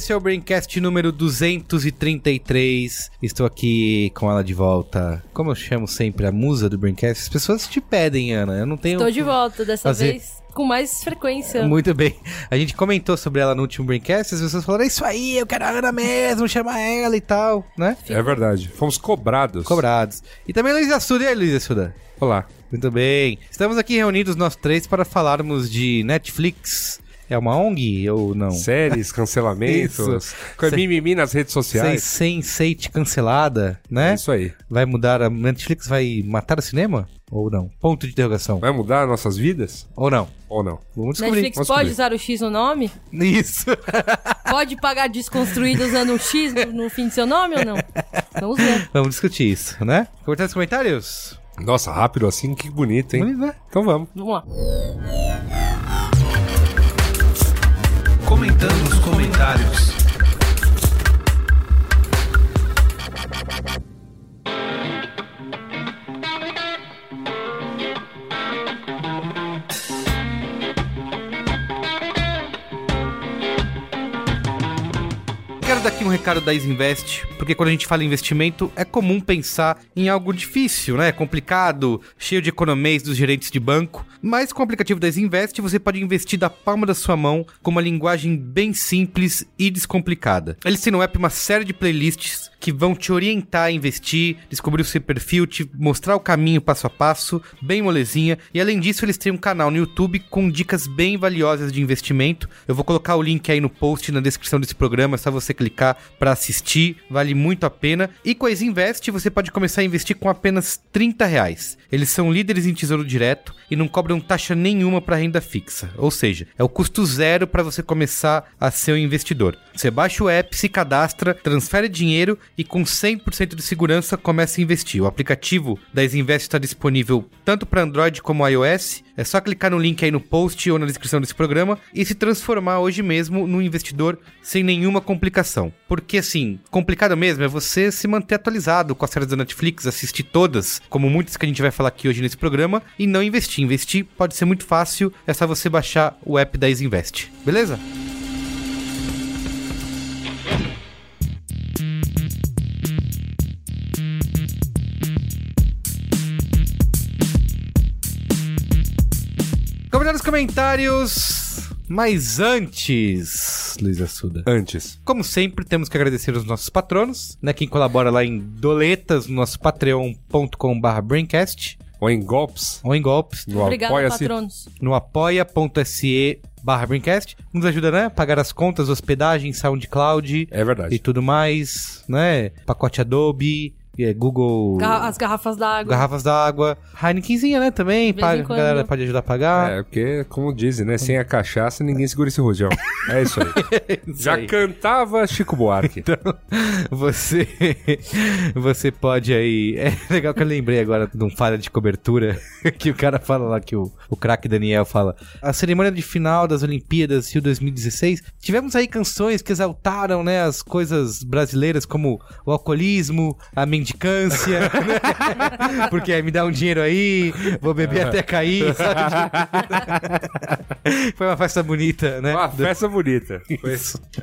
esse é o Braincast número 233. Estou aqui com ela de volta. Como eu chamo sempre a musa do Braincast, as pessoas te pedem, Ana. Eu não tenho. Tô de volta, dessa fazer- vez com mais frequência. Muito bem. A gente comentou sobre ela no último Braincast, as pessoas falaram: é isso aí, eu quero a Ana mesmo, chama ela e tal, né? É verdade. Fomos cobrados. Cobrados. E também a Luísa Suda. E aí, Luísa Suda? Olá. Muito bem. Estamos aqui reunidos nós três para falarmos de Netflix. É uma ONG ou não? Séries, cancelamentos. Com Cê- mimimi nas redes sociais. Sense8 cancelada, né? É isso aí. Vai mudar a Netflix vai matar o cinema ou não? Ponto de interrogação. Vai mudar nossas vidas? Ou não? Ou não? Vamos descobrir. Netflix Vamos pode descobrir. usar o X no nome? Isso. Pode pagar desconstruído usando um X no, fim do seu nome ou não? Vamos ver. Vamos discutir isso, né? Comentar nos comentários? Nossa, rápido assim, que bonito, hein? Bonito, né? Então vamos. Vamos lá. Comentando os comentários. Quero dar aqui um recado da Isinvest, porque quando a gente fala em investimento, é comum pensar em algo difícil, né? Complicado, cheio de economês dos gerentes de banco. Mas com o aplicativo da Isinvest, você pode investir da palma da sua mão com uma linguagem bem simples e descomplicada. Eles têm no app uma série de playlists que vão te orientar a investir, descobrir o seu perfil, te mostrar o caminho passo a passo, bem molezinha. E além disso, eles têm um canal no YouTube com dicas bem valiosas de investimento. Eu vou colocar o link aí no post na descrição desse programa, é só você clicar para assistir, vale muito a pena. E com a Invest você pode começar a investir com apenas 30 reais. Eles são líderes em tesouro direto e não cobram taxa nenhuma para renda fixa, ou seja, é o custo zero para você começar a ser um investidor. Você baixa o app, se cadastra, transfere dinheiro e com 100% de segurança começa a investir. O aplicativo da Invest está disponível tanto para Android como iOS. É só clicar no link aí no post ou na descrição desse programa e se transformar hoje mesmo num investidor sem nenhuma complicação. Porque assim, complicado mesmo é você se manter atualizado com as séries da Netflix, assistir todas, como muitas que a gente vai falar aqui hoje nesse programa, e não investir. Investir pode ser muito fácil, é só você baixar o app da Isinvest. Beleza? Comentar nos comentários. Mas antes, Luísa Suda. Antes. Como sempre, temos que agradecer os nossos patronos, né? Quem colabora lá em doletas no nosso patreon.com.br braincast Ou em golpes. ou em golpes No Obrigado, Apoia-se. patronos. no apoia.se barra braincast. Nos ajuda, né? Pagar as contas, hospedagem, SoundCloud É verdade. e tudo mais, né? Pacote Adobe, Google... Garra- As garrafas d'água. Garrafas d'água, Heinekenzinha, né? Também, paga, a galera pode ajudar a pagar. É, porque, como dizem, né? Sem a cachaça, ninguém segura esse rojão. É isso aí. Isso Já aí. cantava Chico Buarque. Você você pode aí. É legal que eu lembrei agora de um falha de cobertura que o cara fala lá que o, o craque Daniel fala. A cerimônia de final das Olimpíadas Rio 2016, tivemos aí canções que exaltaram, né, as coisas brasileiras como o alcoolismo, a mendicância, né? Porque aí me dá um dinheiro aí, vou beber até cair, sabe? Foi uma festa bonita, né? Uma festa bonita. Foi-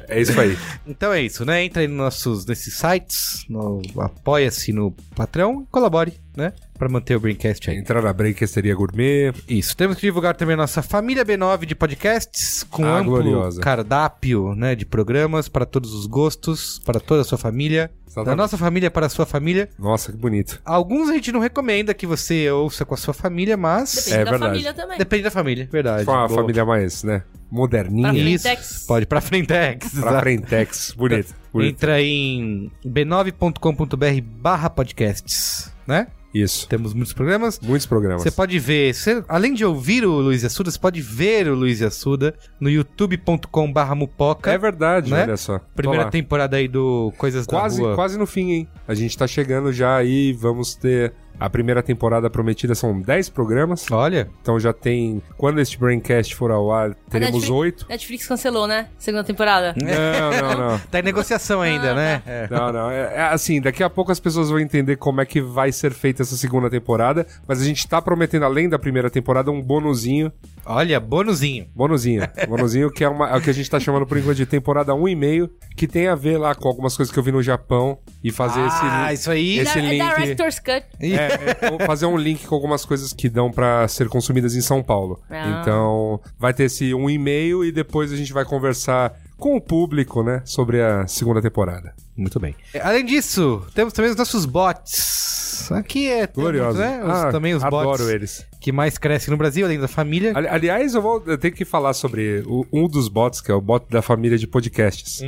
É isso aí. Então é isso, né? Entra aí nos nossos nesses sites, no apoia-se no Patreon e colabore, né? Pra manter o Braincast aí. Entrar na Breakesteria Gourmet. Isso. Temos que divulgar também a nossa família B9 de podcasts com Ah, amplo gloriosa. cardápio, né, de programas para todos os gostos, para toda a sua família, da Exatamente. nossa família para a sua família. Nossa, que bonito. Alguns a gente não recomenda que você ouça com a sua família, mas Depende É da verdade. família também. depende da família, verdade. Com a Boa. família mais, né? Moderninha. Pra Isso. Pode para Frentex. Pra. Frentex. Bonito. bonito. Entra em b9.com.br barra podcasts, né? Isso. Temos muitos programas. Muitos programas. Você pode ver, você- além de ouvir o Luiz Assuda, você pode ver o Luiz Assuda no youtube.com.br mupoca. É verdade, Né? olha só. Primeira temporada aí do Coisas Quase, da Rua. quase no fim, hein? A gente tá chegando já aí, vamos ter a primeira temporada prometida, são 10 programas. Olha, Então já tem. Quando este Braincast for ao ar, teremos Netflix- oito. Netflix cancelou, né? Segunda temporada. Não, não, não. tá em negociação ainda, Ah, né? É. Não, não. É, é assim, daqui a pouco as pessoas vão entender como é que vai ser feita essa segunda temporada. Mas a gente tá prometendo, além da primeira temporada, um bonuzinho. Olha, bonuzinho. Bonuzinho. Bonuzinho que é, uma, é o que a gente tá chamando por enquanto de temporada 1,5, que tem a ver lá com algumas coisas que eu vi no Japão e fazer ah, esse. isso aí. esse Di- link- Director's Cut. É, é, vou fazer um link com algumas coisas que dão pra ser consumidas em São Paulo. Ah. Então, vai ter esse um e-mail e depois a gente vai conversar com o público, né, sobre a segunda temporada. Muito bem. Além disso, temos também os nossos bots. Aqui é Glorioso. né? Os- Ah, também os adoro bots eles. que mais crescem no Brasil, além da família. Ali- Aliás, eu vou eu tenho que falar sobre o- um dos bots, que é o bot da família de podcasts.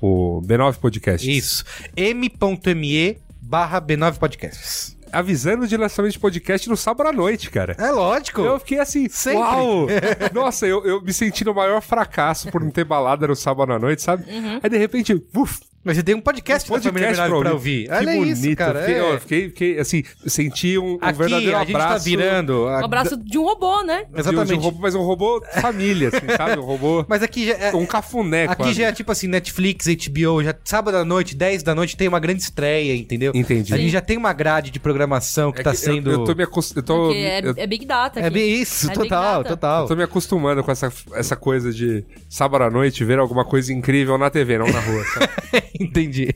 O B9 Podcasts. Isso. m.me barra B9 Podcasts. Avisando de lançamento de podcast no sábado à noite, cara. É lógico. Eu fiquei assim, Sempre. uau! Nossa, eu, eu me senti no maior fracasso por não ter balada no sábado à noite, sabe? Aí de repente, uf, Mas você tem um podcast, da família podcast B9 pra pra ouvir. ouvir. Que Olha bonito. isso, cara. Fiquei, é. ó, fiquei, fiquei, assim, senti um, um Aqui, verdadeiro a gente abraço. tá virando... a- Um abraço de um robô, né? de- Exatamente. de um robô, mas um robô família, assim, sabe? Um robô... Mas aqui já é... Um cafuné, Aqui quase. já é tipo assim, Netflix, HBO, já sábado à noite, 10 da noite tem uma grande estreia, entendeu? Entendi. A gente já tem uma grade de programação que É tá que sendo... Eu, eu tô me acostumando... É, é Big Data É aqui. bem isso, É total, total. eu tô me acostumando com essa, essa coisa de sábado à noite ver alguma coisa incrível na TV, não na rua, sabe? Entendi.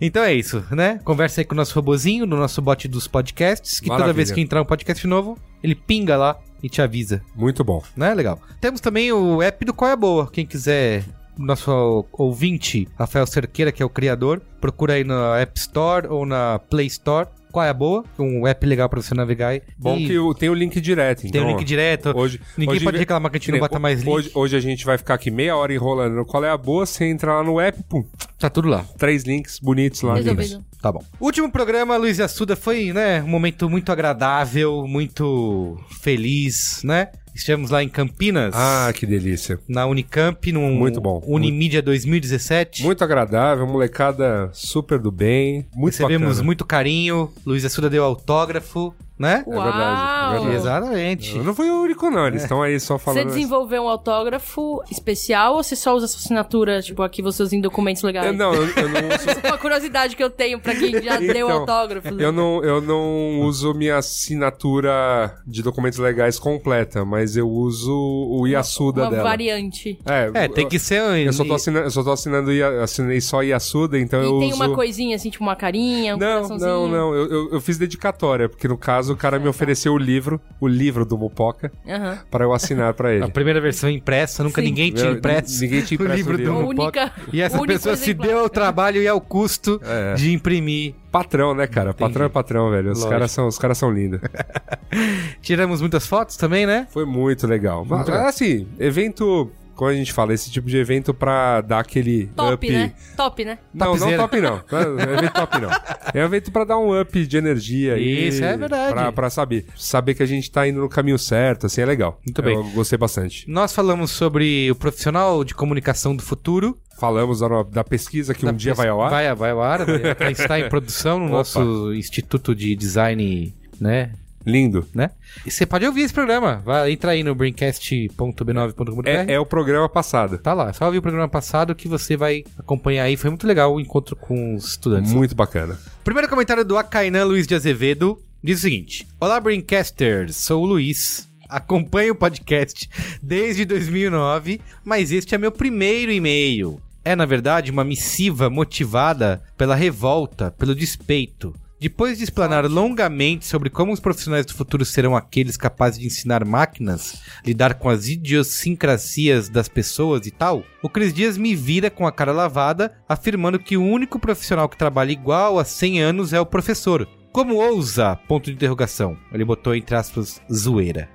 Então é isso, né? Conversa aí com o nosso robozinho, no nosso bot dos podcasts, que toda Maravilha. vez que entrar um podcast novo, ele pinga lá e te avisa, Muito bom. né? Legal. Temos também o app do Qual é Boa. Quem quiser, nosso ouvinte, Rafael Cerqueira, que é o criador, procura aí na App Store ou na Play Store. Qual é a Boa? Um app legal pra você navegar. aí. Bom E que o- tem o link direto, tem então... um link direto. Hoje, Ninguém hoje pode reclamar que a gente não bota mais link. Hoje, hoje a gente vai ficar aqui meia hora enrolando. no Qual é a boa? Você entra lá no app, pum, Tá tudo lá. três links bonitos lá. Resolvido. Tá bom. Último programa, Luiz e Assuda, foi, né, um momento muito agradável, muito feliz, né? Estivemos lá em Campinas, Ah, que delícia. na Unicamp, no Muito bom. Unimídia 2017. Muito agradável, molecada super do bem. Muito Recebemos bacana. muito carinho, Luiz Assuda deu autógrafo, né? Uau! verdade, é verdade. Exatamente. Eu não fui o único, não. Eles estão aí só Você falando. desenvolveu um autógrafo especial ou você só usa sua assinatura, tipo, aqui você usa em documentos legais? Eu, não, eu, eu não uso. Uma curiosidade que eu tenho pra quem já deu Então, autógrafo. Eu não, eu não uso minha assinatura de documentos legais completa, mas eu uso o Yasuda Uma dela. variante. É, É, tem que ser... Eu só tô assinando, eu só tô assinando assinei só Yasuda, então E eu tem uso. uma coisinha assim, tipo uma carinha, um Não, coraçãozinho. não, não. Eu, eu, eu fiz dedicatória, porque no caso o cara me ofereceu o livro, o livro do Mupoca, Aham. para eu assinar pra ele. A primeira versão impressa, nunca Sim. ninguém tinha impresso. ninguém tinha impresso o livro. do A Mupoca. única- E essa o pessoa se exemplar. deu ao trabalho e ao custo É. de imprimir. Patrão, né, cara? Patrão é patrão, velho. Os Lógico. caras são, os caras são lindos. Tiramos muitas fotos também, né? Foi muito legal. Mas, Muito legal. assim, evento, como a gente fala, esse tipo de evento pra dar aquele Top, up. né? Top, né? Não, não Topzera. top não. Não é evento top não. É um evento pra dar um up de energia aí. Isso, é verdade. Pra, pra saber. Saber que a gente tá indo no caminho certo, assim, é legal. Muito bem. Eu gostei bastante. Nós falamos sobre o profissional de comunicação do futuro. Falamos da, da pesquisa que um Da dia pes- vai ao ar. Vai, vai ao ar. estar em produção no Opa. nosso Instituto de Design, né? Lindo. né? E você pode ouvir esse programa. Vai, entra aí no braincast.b9.com.br. É, é o programa passado. Tá lá, só ouvir o programa passado que você vai acompanhar aí. Foi muito legal o encontro com os estudantes. Muito bacana. Primeiro comentário do Akainan Luiz de Azevedo diz o seguinte: Olá, Braincasters, sou o Luiz. Acompanho o podcast desde 2009, mas este é meu primeiro e-mail. É, na verdade, uma missiva motivada pela revolta, pelo despeito. Depois de explanar longamente sobre como os profissionais do futuro serão aqueles capazes de ensinar máquinas, lidar com as idiosincrasias das pessoas e tal, o Cris Dias me vira com a cara lavada, afirmando que o único profissional que trabalha igual há 100 anos é o professor. Como ousa? Ponto de interrogação. Ele botou entre aspas zoeira.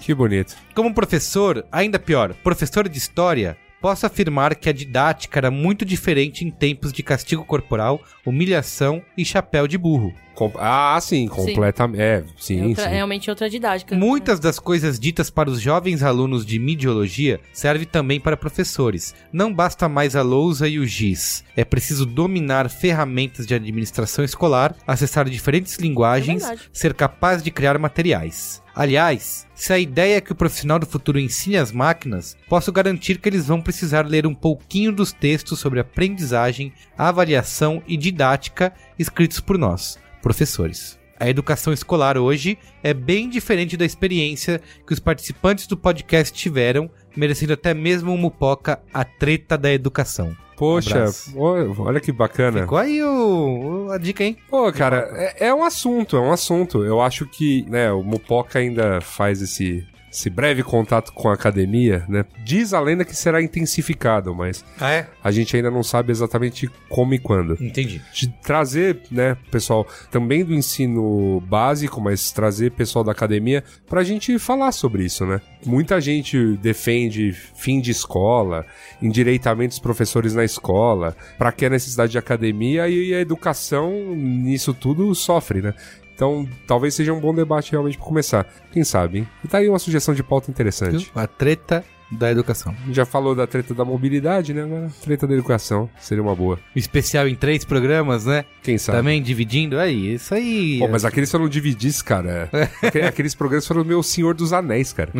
Que bonito. Como professor, ainda pior, professor de história, posso afirmar que a didática era muito diferente em tempos de castigo corporal, humilhação e chapéu de burro. Com- Ah, sim, completamente. É, sim, É outra- sim. realmente outra didática. Muitas das coisas ditas para os jovens alunos de midiologia servem também para professores. Não basta mais a lousa e o giz. É preciso dominar ferramentas de administração escolar, acessar diferentes linguagens, É ser capaz de criar materiais. Aliás, se a ideia é que o profissional do futuro ensine as máquinas, posso garantir que eles vão precisar ler um pouquinho dos textos sobre aprendizagem, avaliação e didática escritos por nós, professores. A educação escolar hoje é bem diferente da experiência que os participantes do podcast tiveram, merecendo até mesmo um mupoca a treta da educação. Poxa, ó- olha que bacana. Ficou aí o, o- a dica, hein? Pô, cara, é, é um assunto, é um assunto. Eu acho que, né, o Mupoca ainda faz esse, esse breve contato com a academia, né? Diz a lenda que será intensificado, mas Ah, é? a gente ainda não sabe exatamente como e quando. Entendi. De trazer, né, pessoal também do ensino básico, mas trazer pessoal da academia pra gente falar sobre isso, né? Muita gente defende fim de escola, endireitamento dos professores na escola, pra que a necessidade de academia e a educação nisso tudo sofre, né? Então, talvez seja um bom debate realmente pra começar. Quem sabe, hein? E tá aí uma sugestão de pauta interessante. A treta da educação. Já falou da treta da mobilidade, né? Agora, treta da educação seria uma boa. Especial em três programas, né? Quem sabe? Também dividindo. Aí, isso aí. Pô, mas aqueles se eu não dividisse, cara. aqu- Aqueles programas foram o meu Senhor dos Anéis, cara.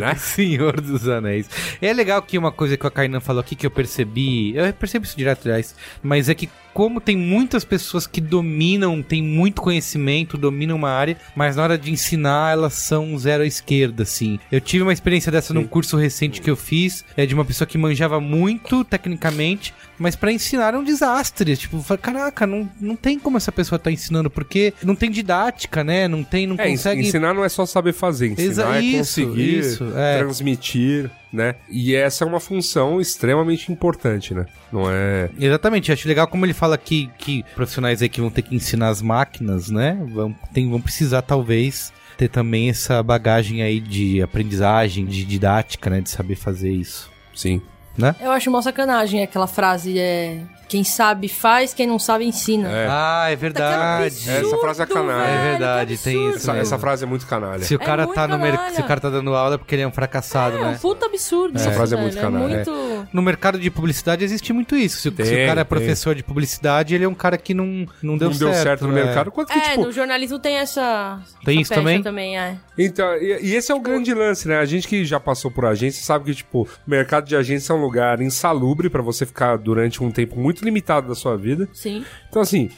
né? Senhor dos Anéis. É legal que uma coisa que a Kainan falou aqui que eu percebi, eu percebo isso direto, aliás, mas é que como tem muitas pessoas que dominam, têm muito conhecimento, dominam uma área, mas na hora de ensinar elas são zero à esquerda, assim. Eu tive uma experiência dessa num curso recente que eu fiz, é de uma pessoa que manjava muito tecnicamente, mas pra ensinar é um desastre. Tipo, caraca, não, não tem como essa pessoa tá ensinando, porque não tem didática, né? Não tem, não É, consegue ensinar não é só saber fazer, ensinar é isso, conseguir isso, é. transmitir, né? E essa é uma função extremamente importante, né? Não é... Exatamente, acho legal como ele fala que, que profissionais aí que vão ter que ensinar as máquinas, né? Vão, tem, vão precisar, talvez, ter também essa bagagem aí de aprendizagem, de didática, né? De saber fazer isso, Sim. Né? Eu acho uma sacanagem aquela frase, é... Quem sabe faz, quem não sabe ensina. É. Ah, é verdade. absurdo, Essa frase é canalha. velho, É verdade, tem isso Essa, essa frase é muito canalha. Se o É cara muito tá no se o cara tá dando aula é porque ele é um fracassado, É um né? puta absurdo. Essa frase é muito canalha. muito... No mercado de publicidade existe muito isso. Se, o- se Tem, o cara é tem. professor de publicidade, ele é um cara que não, não deu não certo. deu certo no né? mercado. Quanto que, É, tipo... no jornalismo tem essa... Tem essa isso também? também é. Então, e, e esse é o grande lance, né? A gente que já passou por agência sabe que, tipo, o mercado de agência é um lugar insalubre pra você ficar durante um tempo muito limitado da sua vida. Sim. Então, assim,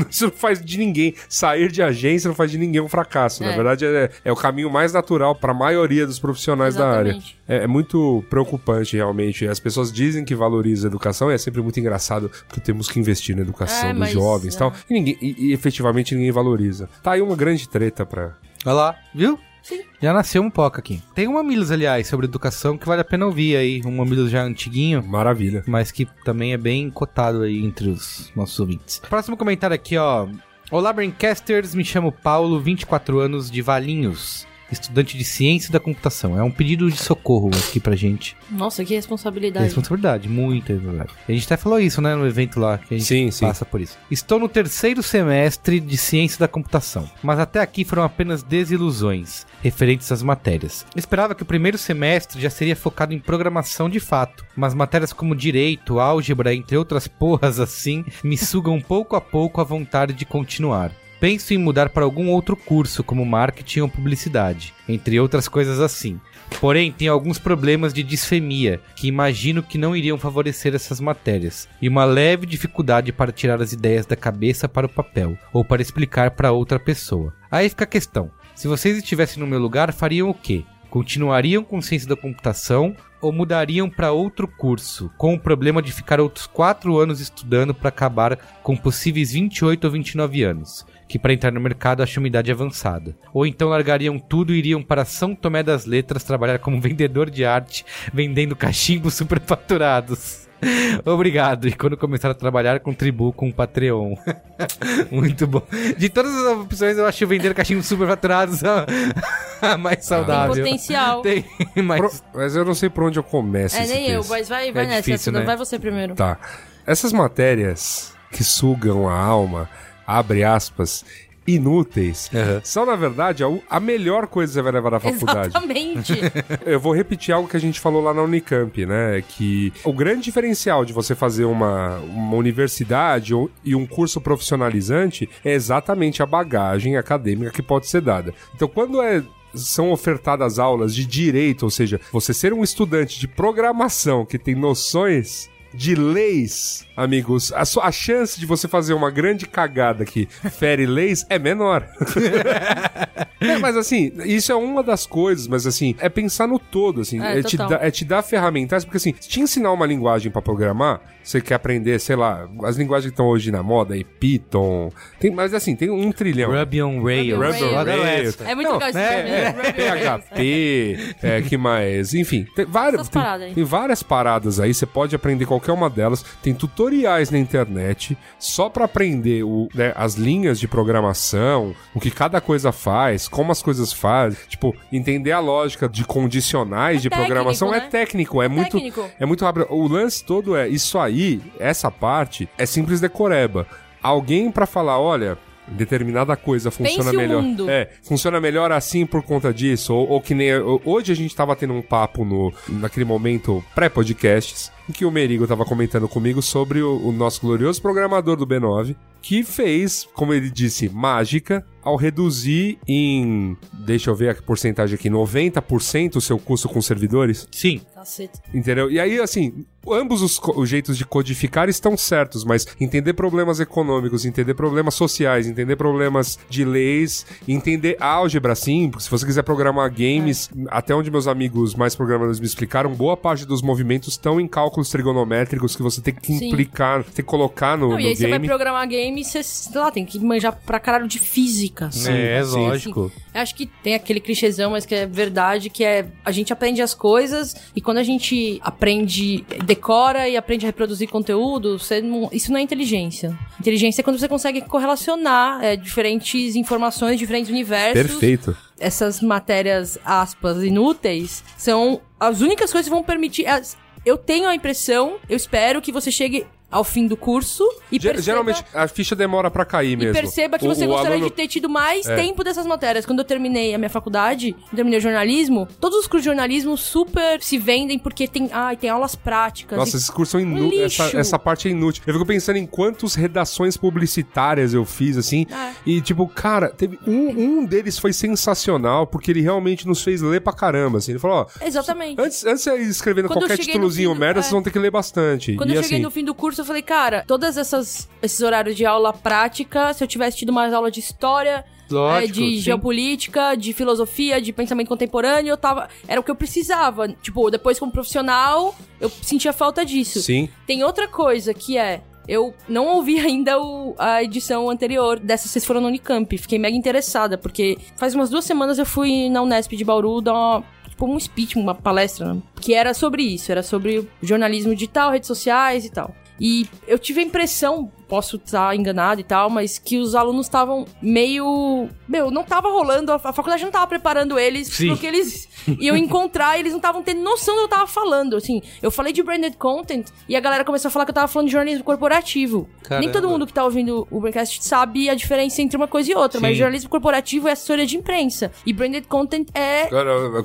isso não faz de ninguém. Sair de agência não faz de ninguém um fracasso. Na É. verdade, é, é o caminho mais natural pra maioria dos profissionais da área. Exatamente. É, é muito preocupante, realmente. As pessoas dizem que valorizam a educação e é sempre muito engraçado porque temos que investir na educação É, dos mas, jovens e é. tal. E, ninguém, e, e efetivamente ninguém valoriza. Tá aí uma grande treta pra. Olha lá, viu? Sim. Já nasceu um poca aqui. Tem um Mamilos, aliás, sobre educação que vale a pena ouvir aí. Um Mamilos já antiguinho, Maravilha. mas que também é bem cotado aí entre os nossos ouvintes. Próximo comentário aqui, ó. Olá, Braincasters, me chamo Paulo, 24 anos, de Valinhos. Estudante de ciência da computação. É um pedido de socorro aqui pra gente. Nossa, que responsabilidade. Responsabilidade, muita responsabilidade. A gente até falou isso, né, no evento lá, que a gente Sim, sim. passa por isso. Estou no terceiro semestre de ciência da computação, mas até aqui foram apenas desilusões referentes às matérias. Esperava que o primeiro semestre já seria focado em programação de fato, mas matérias como direito, álgebra, entre outras porras assim, me sugam pouco a pouco a vontade de continuar. Penso em mudar para algum outro curso, como marketing ou publicidade, entre outras coisas assim. Porém, tenho alguns problemas de disfemia, que imagino que não iriam favorecer essas matérias, e uma leve dificuldade para tirar as ideias da cabeça para o papel, ou para explicar para outra pessoa. Aí fica a questão: se vocês estivessem no meu lugar, fariam o quê? Continuariam com ciência da computação ou mudariam para outro curso, com o problema de ficar outros 4 anos estudando para acabar com possíveis 28 ou 29 anos, que para entrar no mercado acho uma idade avançada. Ou então largariam tudo e iriam para São Tomé das Letras trabalhar como vendedor de arte, vendendo cachimbos superfaturados. Obrigado. E quando começar a trabalhar, contribuo com o Patreon. Muito bom. De todas as opções, eu acho vender cachimbos superfaturados a, a mais Tem saudável. potencial. Tem, mas... Pro- Mas eu não sei por onde eu começo. É, esse nem eu, texto. mas vai, vai É nessa. difícil, né? Vai você primeiro. Tá. Essas matérias que sugam a alma, abre aspas, inúteis, Uhum. são, na verdade, a, a melhor coisa que você vai levar na faculdade. Exatamente. Eu vou repetir algo que a gente falou lá na Unicamp, né? Que o grande diferencial de você fazer uma, uma universidade ou- e um curso profissionalizante é exatamente a bagagem acadêmica que pode ser dada. Então, quando é são ofertadas aulas de direito, ou seja, você ser um estudante de programação que tem noções de leis, amigos, a, sua, a chance de você fazer uma grande cagada que fere leis é menor. É, mas assim, isso é uma das coisas, mas assim, é pensar no todo, assim, É, é, te, dar- é te dar ferramentas, porque assim, te ensinar uma linguagem pra programar, você quer aprender, sei lá, as linguagens que estão hoje na moda, aí, Python, tem, mas assim, tem um trilhão. Ruby on Rails. Ruby on Rails. Rails. É muito Não, legal Rails. PHP, é, que mais? Enfim, tem várias, tem, paradas aí. tem várias paradas aí, você pode aprender qualquer uma delas. Tem tutoriais na internet só pra aprender o, né, as linhas de programação, o que cada coisa faz, como as coisas fazem. Tipo, entender a lógica de condicionais de técnico, programação é né? técnico, é, muito técnico. é muito rápido. O lance todo é isso aí, essa parte é simples decoreba. Alguém pra falar, olha, determinada coisa funciona Pense o melhor. mundo. É, funciona melhor assim por conta disso, ou, ou que nem hoje a gente tava tendo um papo no naquele momento pré-podcasts em que o Merigo tava comentando comigo sobre o, o nosso glorioso programador do B9 que fez, como ele disse, mágica ao reduzir em, deixa eu ver a porcentagem aqui, 90% o seu custo com servidores. Sim. Caceta. Entendeu? E aí, assim, ambos os, os jeitos de codificar estão certos, mas entender problemas econômicos, entender problemas sociais, entender problemas de leis, entender álgebra, sim, porque se você quiser programar games, até onde meus amigos mais programadores me explicaram, boa parte dos movimentos estão em cálculos trigonométricos que você tem que Sim. implicar, tem que colocar no, Não, no e aí você vai game. programar game e você, sei lá, tem que manjar pra caralho de física. é, sim. lógico. Eu acho que tem aquele clichêzão, mas que é verdade, que é a gente aprende as coisas e quando a gente aprende, decora e aprende a reproduzir conteúdo, não- isso não é inteligência. Inteligência é quando você consegue correlacionar é, diferentes informações, diferentes universos. Perfeito. Essas matérias, aspas, inúteis, são as únicas coisas que vão permitir. as- Eu tenho a impressão, eu espero que você chegue ao fim do curso e Ge- perceba... Geralmente a ficha demora pra cair E mesmo. perceba que O- você o gostaria aluno- de ter tido mais É. tempo dessas matérias. Quando eu terminei a minha faculdade, terminei o jornalismo, todos os cursos de jornalismo super se vendem porque tem, ai, tem aulas práticas. Nossa, e- esses cursos são inúteis. Lixo. Essa, essa parte é inútil. Eu fico pensando em quantas redações publicitárias eu fiz, assim. É. E, tipo, cara, teve um, um deles foi sensacional, porque ele realmente nos fez ler pra caramba, assim. Ele falou, ó. Exatamente. Antes, antes de eu qualquer títulozinho do- merda, é. vocês vão ter que ler bastante. Quando e eu cheguei assim, no fim do curso, eu falei, cara, todas essas esses horários de aula prática, se eu tivesse tido mais aula de história, Lógico, é, de sim. geopolítica, de filosofia, de pensamento contemporâneo, eu tava. Era o que eu precisava. Tipo, depois como profissional, eu sentia falta disso. Sim. Tem outra coisa que é. Eu não ouvi ainda o- a edição anterior dessa Vocês Foram no Unicamp. Fiquei mega interessada, porque faz umas duas semanas eu fui na Unesp de Bauru dar uma, tipo, um speech, uma palestra, né? que era sobre isso. Era sobre jornalismo digital, redes sociais e tal. E eu tive a impressão, posso estar enganado e tal, mas que os alunos estavam meio. Meu, não tava rolando, a, faculdade não tava preparando eles Sim. pro que eles iam encontrar, e eles não estavam tendo noção do que eu tava falando. Assim, eu falei de branded content e a galera começou a falar que eu tava falando de jornalismo corporativo. Caramba. Nem todo mundo que tá ouvindo o Braincast sabe a diferença entre uma coisa e outra, Sim. mas jornalismo corporativo é assessoria de imprensa. E branded content é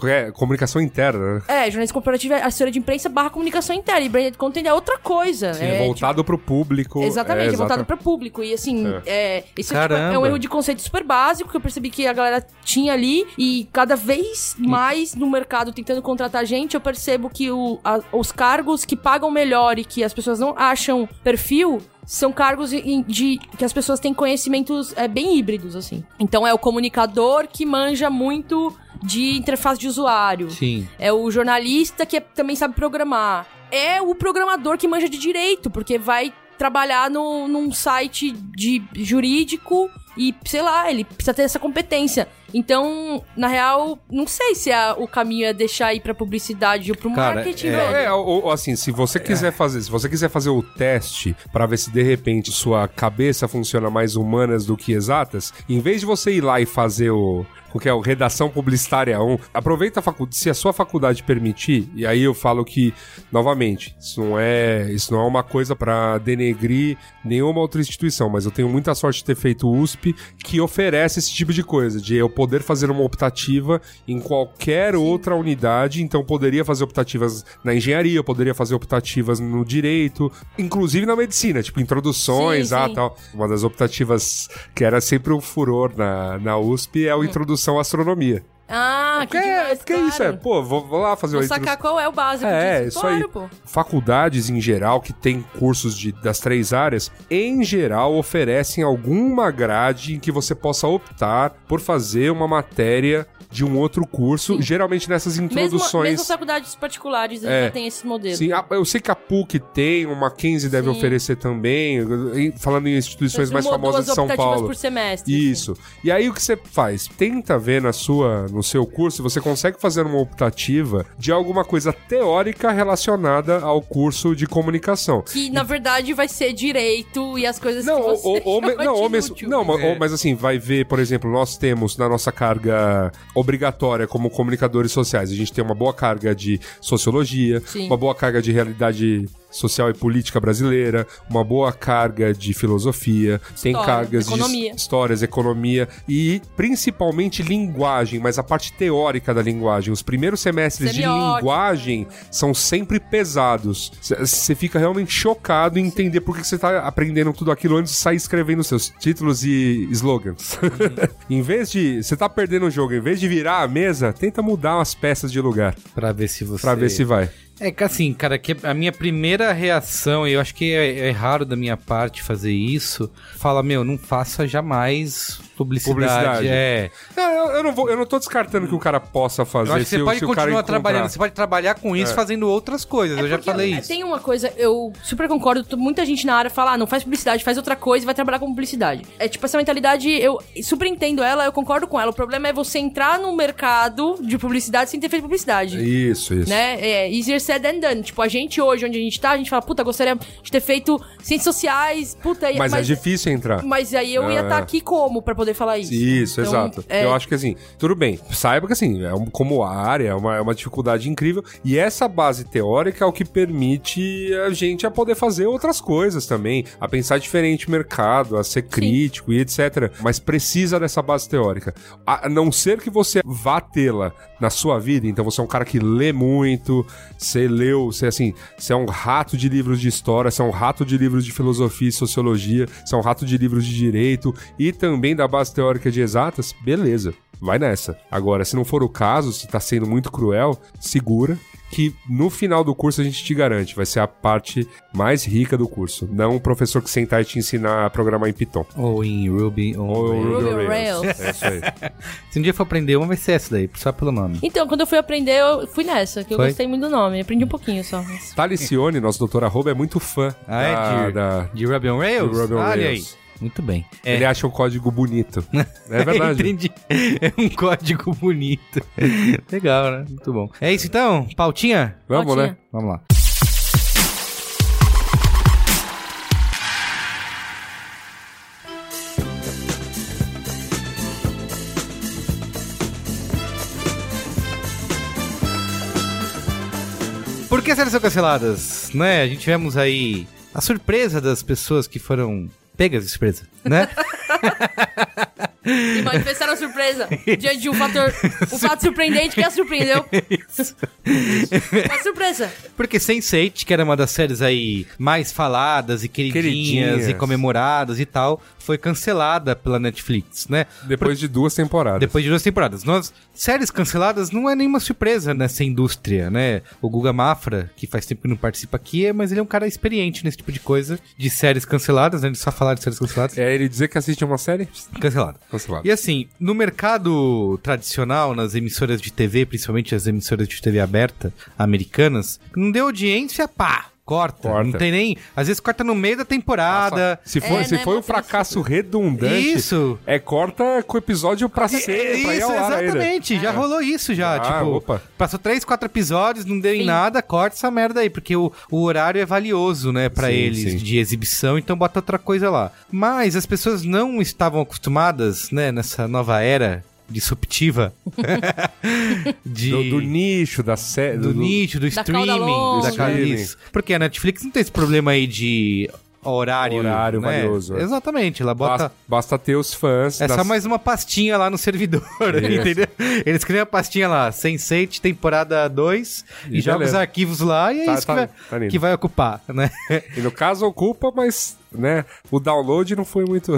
É, comunicação interna, né? é, jornalismo corporativo é assessoria de imprensa barra comunicação interna. E branded content é outra coisa. Sim, é, voltado pro público. tipo, Exatamente, é, voltado para público. E assim, é. esse é, tipo, é um erro de conceito super básico que eu percebi que a galera tinha ali. E cada vez mais no mercado tentando contratar gente, eu percebo que o, a- os cargos que pagam melhor e que as pessoas não acham perfil. São cargos de que as pessoas têm conhecimentos é, bem híbridos, assim. Então é o comunicador que manja muito de interface de usuário. Sim. É o jornalista que é- também sabe programar. É o programador que manja de direito, porque vai trabalhar no, num site de jurídico e, sei lá, ele precisa ter essa competência. Então, na real, não sei se a- o caminho é deixar ir pra publicidade ou pro Cara, marketing, é- velho. É, ou, ou assim, se você quiser fazer, se você quiser fazer o teste pra ver se de repente sua cabeça funciona mais humanas do que exatas, em vez de você ir lá e fazer o o que é o Redação Publicitária 1. Aproveita a faculdade, se a sua faculdade permitir, e aí eu falo que, novamente, isso não é, isso não é uma coisa para denegrir nenhuma outra instituição, mas eu tenho muita sorte de ter feito o USP, que oferece esse tipo de coisa, de eu poder fazer uma optativa em qualquer outra unidade, então poderia fazer optativas na engenharia, poderia fazer optativas no direito, inclusive na medicina, tipo introduções, Sim, ah, sim. tal. Uma das optativas que era sempre um furor na, na USP é o Introdução à Astronomia. Ah, que Porque, demais, porque é isso, é, claro. pô, vou, vou lá fazer Vou uma sacar qual é o básico É, disso. isso aí. Claro, pô. Faculdades em geral que tem cursos de, das três áreas, em geral oferecem alguma grade em que você possa optar por fazer uma matéria de um outro curso, Sim. geralmente nessas Mesmo, introduções. mesmo faculdades particulares É. já tem esse modelo. Sim, a- eu sei que a PUC tem, o Mackenzie deve Sim. oferecer também, falando em instituições mais Uma ou famosas duas de São optativas Paulo. por semestre. assim. Isso. E aí o que você faz? Tenta ver na sua, no seu curso, você consegue fazer uma optativa de alguma coisa teórica relacionada ao curso de comunicação. Que, na verdade, vai ser direito e as coisas Não, que ou, você ou, ou não, de ou mesmo, não, É. mas assim, vai ver, por exemplo, nós temos na nossa carga obrigatória como comunicadores sociais, a gente tem uma boa carga de sociologia, Sim. uma boa carga de realidade social e política brasileira, uma boa carga de filosofia, tem História, cargas economia. de histórias, economia e principalmente linguagem, mas a parte teórica da linguagem. Os primeiros semestres de linguagem são sempre pesados. Você fica realmente chocado em entender por que você tá aprendendo tudo aquilo antes de sair escrevendo seus títulos e slogans. em vez de. Você tá perdendo o jogo, em vez de virar a mesa, tenta mudar as peças de lugar. Pra ver se você. Pra ver se vai. É que assim, cara, que a minha primeira reação, e eu acho que é, é raro da minha parte fazer isso, fala, meu, não faça jamais publicidade. Publicidade. É. Não, eu, eu não vou, eu não tô descartando que o cara possa fazer. Eu acho que se você o- pode se continuar encontrar. trabalhando, você pode trabalhar com isso É. fazendo outras coisas. eu já falei é, isso. Tem uma coisa, eu super concordo, muita gente na área fala, ah, não faz publicidade, faz outra coisa e vai trabalhar com publicidade. É tipo, essa mentalidade, eu super entendo ela, eu concordo com ela. O problema é você entrar no mercado de publicidade sem ter feito publicidade. Isso, isso. Né? É easier said than done. Tipo, a gente hoje, onde a gente tá, a gente fala, puta, gostaria de ter feito ciências sociais, puta, e- Mas, é difícil entrar. Mas aí eu ia Ah. estar aqui como pra poder falar isso? Isso, Então, exato. é, Eu acho que assim, tudo bem. Saiba que assim, é um- como área, é uma, é uma dificuldade incrível. E essa base teórica é o que permite a gente a poder fazer outras coisas também, a pensar diferente o mercado, a ser crítico e etc. Mas precisa dessa base teórica. A não ser que você vá tê-la na sua vida, então você é um cara que lê muito, você leu, você assim, você é um rato de livros de história, você é um rato de livros de filosofia e sociologia, você é um rato de livros de direito e também da base teórica de exatas, beleza. Vai nessa. Agora, se não for o caso, se tá sendo muito cruel, segura que no final do curso a gente te garante, vai ser a parte mais rica do curso. Não um professor que sentar e te ensinar a programar em Python. Ou em Ruby, ou, Ou em Ruby on Rails. Rails. É isso aí. Se um dia for aprender uma, vai ser essa daí, só pelo nome. Então, quando eu fui aprender, eu fui nessa, que eu Foi? gostei muito do nome. Aprendi um pouquinho só. Talicione, nosso doutor arroba, é muito fã Ah, é? da- De, da- de Ruby on Rails? Do Ruby on Olha Rails. aí. Muito bem. É. Ele acha o código bonito. É verdade. Entendi. É um código bonito. Legal, né? Muito bom. É isso então? Pautinha? Vamos, Pautinha. né? Vamos lá. Por que séries são canceladas? Né? A gente tivemos aí a surpresa das pessoas que foram pegas de surpresa, né? E manifestaram surpresa diante de um fator, um fato surpreendente que a surpreendeu. Uma surpresa. Porque Sense8, que era uma das séries aí mais faladas e queridinhas, Queridinhas. e comemoradas e tal, foi cancelada pela Netflix, né? Depois de duas temporadas. Depois de duas temporadas. Nós, séries canceladas não é nenhuma surpresa nessa indústria, né? O Guga Mafra, que faz tempo que não participa aqui, é- mas ele é um cara experiente nesse tipo de coisa, de séries canceladas, né? De só falar de séries canceladas. É ele dizer que assiste uma série? Cancelada. Cancelado. E assim, no mercado tradicional, nas emissoras de TV, principalmente as emissoras de TV aberta americanas, não deu audiência, pá, corta. Corta. Não tem nem. Às vezes corta no meio da temporada. Se foi, É, se né, foi um mas fracasso redundante, Isso. é corta com o episódio pra ser, pra ir Isso, ao ar ainda. exatamente. Já rolou isso já. Ah, tipo, opa. passou três, quatro episódios, não deu em Sim. nada, corta essa merda aí, porque o, o horário é valioso, né, pra Sim, eles sim. de exibição, então bota outra coisa lá. Mas as pessoas não estavam acostumadas, né, nessa nova era disruptiva. de, Do, do nicho, da série. do nicho, do Da streaming, cauda longa. da isso. Porque a Netflix não tem esse problema aí de horário. Horário né? valioso, é. Exatamente, ela bota. Basta, basta ter os fãs. É só das- mais uma pastinha lá no servidor, entendeu? Eles criam a pastinha lá, Sense8, temporada 2, e, E joga os arquivos lá, e é Tá- isso tá- que, vai, tá que vai ocupar, né? E no caso ocupa, mas, né, o download não foi muito.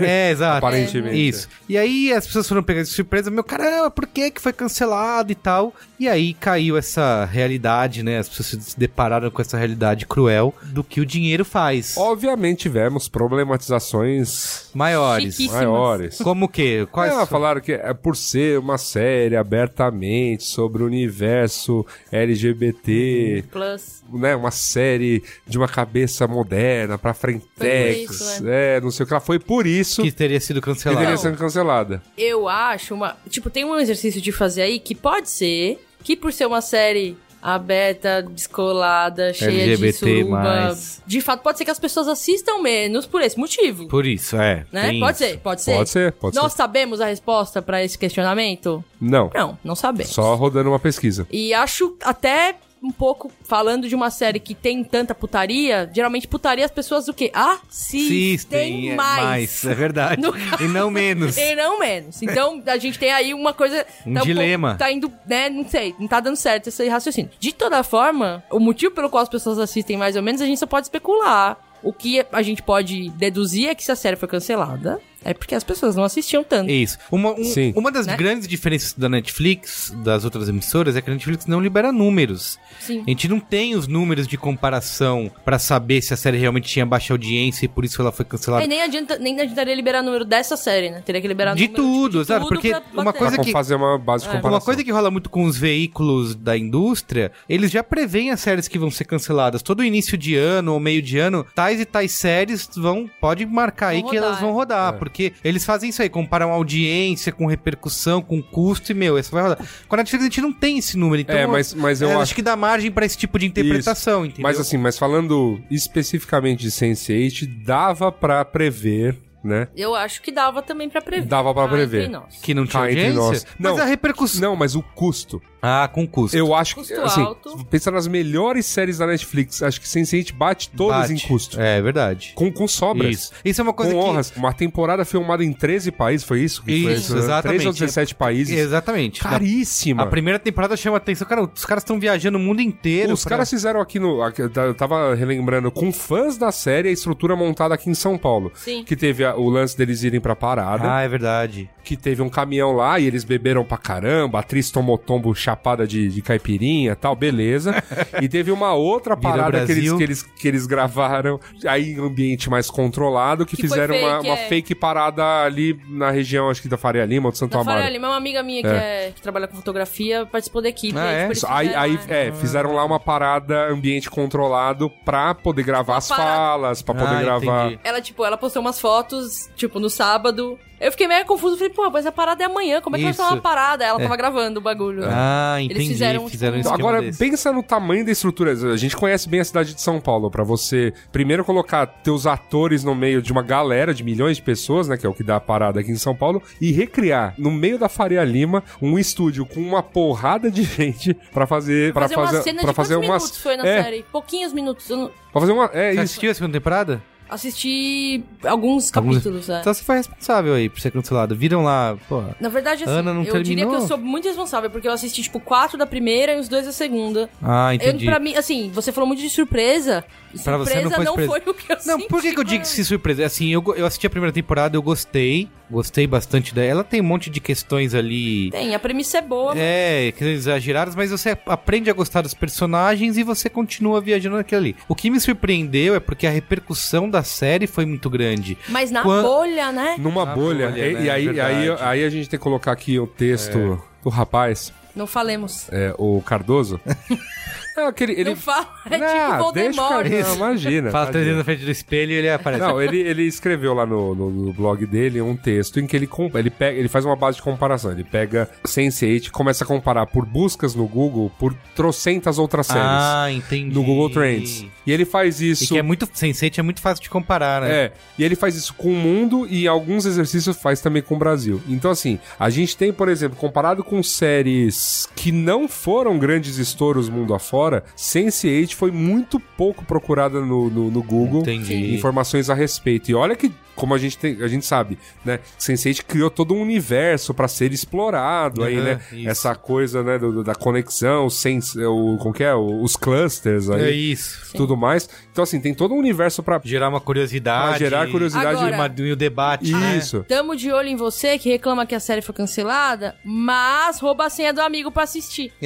É, exato. Aparentemente. Isso. E aí as pessoas foram pegadas de surpresa, meu caramba, por que que foi cancelado e tal? E aí caiu essa realidade, né? As pessoas se depararam com essa realidade cruel do que o dinheiro faz. Obviamente tivemos problematizações Maiores. Maiores. Como o quê? Quais Ah, são? falaram que é por ser uma série abertamente sobre o universo LGBT, Plus. né, uma série de uma cabeça moderna pra frentex, isso, é, não sei o que lá, foi por isso que teria sido cancelado. deveria ser cancelada. Eu acho uma. Tipo, tem um exercício de fazer aí que pode ser que por ser uma série aberta, descolada, cheia LGBT+. de suruba, de fato pode ser que as pessoas assistam menos por esse motivo. Por isso, é. Né? Pode isso. ser, pode ser. Pode ser, pode Nós ser. sabemos a resposta pra esse questionamento? Não, Não, não sabemos. só rodando uma pesquisa. E acho até um pouco falando de uma série que tem tanta putaria, geralmente putaria as pessoas o quê? Assistem Assistem é, mais. é verdade. No E não menos. E não menos. Então, a gente tem aí uma coisa... Um tá dilema. pouco- tá indo, né, não sei, não tá dando certo esse raciocínio. De toda forma, o motivo pelo qual as pessoas assistem mais ou menos, a gente só pode especular. O que a gente pode deduzir é que se a série foi cancelada, é porque as pessoas não assistiam tanto. Isso. Uma, um- Sim. uma das Né? grandes diferenças da Netflix, das outras emissoras, é que a Netflix não libera números. Sim. A gente não tem os números de comparação pra saber se a série realmente tinha baixa audiência e por isso ela foi cancelada. É, nem, adianta, nem adiantaria liberar número dessa série, né? Teria que liberar De número tudo, de sabe? tudo Porque uma coisa Pra que- fazer uma base de comparação. Uma coisa que rola muito com os veículos da indústria, eles já preveem as séries que vão ser canceladas. Todo início de ano ou meio de ano, tais e tais séries vão, pode marcar aí Vão que rodar, elas vão é. rodar, É. porque eles fazem isso aí, comparam audiência com repercussão, com custo e, meu, essa vai rodar. Com a Netflix a gente não tem esse número, então... É, mas, mas eu é, acho acho que dá margem pra esse tipo de interpretação, entendeu? Mas assim, mas falando especificamente de Sense8, dava pra prever, né? Eu acho que dava também pra prever. Dava pra Cá prever. entre nós. que não tinha Cá entre nós. mas Não. a repercussão... Não, mas o custo. Ah, com custo. Eu acho que, Custo assim, alto. pensa nas melhores séries da Netflix, acho que Sense8 bate todas Bate. em custo. É, verdade. Com, com sobras. Isso. Isso é uma coisa com que... honras. Uma temporada filmada em 13 países, foi isso? Que foi Isso, né? exatamente. 13 ou 17 países. Exatamente. Caríssima. A primeira temporada chama atenção, cara, os caras estão viajando o mundo inteiro. Os pra- caras fizeram aqui no. aqui, Eu tava relembrando, com fãs da série, a estrutura montada aqui em São Paulo. Sim. Que teve a- o lance deles irem pra parada. Ah, é verdade. que teve um caminhão lá e eles beberam pra caramba, a atriz tomou tombo chapada de, de caipirinha e tal, beleza. e teve uma outra parada que eles, que, eles, que eles gravaram aí em ambiente mais controlado, que, Que fizeram uma, fake, uma é. fake parada ali na região, acho que da Faria Lima ou de Santo Da Amaro. Faria Lima, uma amiga minha que, é- que trabalha com fotografia participou da equipe. Ah, aí, é? tipo, aí, fizeram aí lá- é, fizeram lá uma parada ambiente controlado pra poder gravar as parada. falas, pra poder Ah, gravar. entendi. Ela, tipo, ela postou umas fotos, tipo, no sábado. Eu fiquei meio confuso, falei, pô, mas a parada é amanhã, como é que vai fazer uma parada? Ela tava gravando o bagulho. Ah, Eles entendi. fizeram, Fizeram, tipo, um agora, desse. pensa no tamanho da estrutura. A gente conhece bem a cidade de São Paulo. Pra você, primeiro, colocar teus atores no meio de uma galera de milhões de pessoas, né? Que é o que dá a parada aqui em São Paulo. E recriar, no meio da Faria Lima, um estúdio com uma porrada de gente pra fazer... Pra fazer uma fazer, cena pra de fazer quantos umas... minutos foi na é, série? Pouquinhos minutos. Eu não- Pra fazer uma... É Você isso. assistiu a segunda temporada? Assisti alguns Alguns- capítulos, é. Então você foi responsável aí por ser cancelado. Viram lá, pô. Na verdade, assim, Ana não eu diria que terminou? eu sou muito responsável, porque eu assisti, tipo, quatro da primeira e os dois da segunda. Ah, Eu, entendi. pra mim, assim, você falou muito de surpresa. Pra você surpresa não foi não surpresa. foi o que eu Não, senti. por que, que eu digo que se surpresa? Assim, eu, eu assisti a primeira temporada, eu gostei. Gostei bastante dela. Ela tem um monte de questões ali. Tem, a premissa é boa. É, que exageradas, mas você aprende a gostar dos personagens e você continua viajando naquilo ali. O que me surpreendeu é porque a repercussão da série foi muito grande. Mas na Quan- bolha, né? Numa Na bolha. bolha, e, né? e aí, aí, Verdade. aí a gente tem que colocar aqui o texto do rapaz. Não falemos. É, o Cardoso. é aquele. Ele... Não fala. É Não, tipo deixa Voldemort. Cardoso. Não, imagina. Fala três vezes na frente do espelho e ele aparece. Não, ele, ele escreveu lá no, no, no blog dele um texto em que ele, ele, pega, ele faz uma base de comparação. Ele pega Sense8 e começa a comparar por buscas no Google por trocentas outras séries ah, entendi. no Google Trends. E ele faz E isso. que é muito. Sense8 é muito fácil de comparar, né? É, e ele faz isso com o mundo e alguns exercícios faz também com o Brasil. Então, assim, a gente tem, por exemplo, comparado com séries que não foram grandes estouros mundo afora, Sense8 foi muito pouco procurada no, no, no Google. Entendi. Informações a respeito. E olha que, como a gente, tem, a gente sabe, né? Sense8 criou todo um universo pra ser explorado aí, Aham, né? isso. Essa coisa, né, do- do- da conexão, sense, o, como que é? O- Os clusters aí É isso. tudo mais. Então, assim, tem todo um universo pra. Gerar uma curiosidade. Pra gerar curiosidade. Agora- E, o debate. né? Isso. Tamo de olho em você que reclama que a série foi cancelada, mas rouba a senha do amigo pra assistir.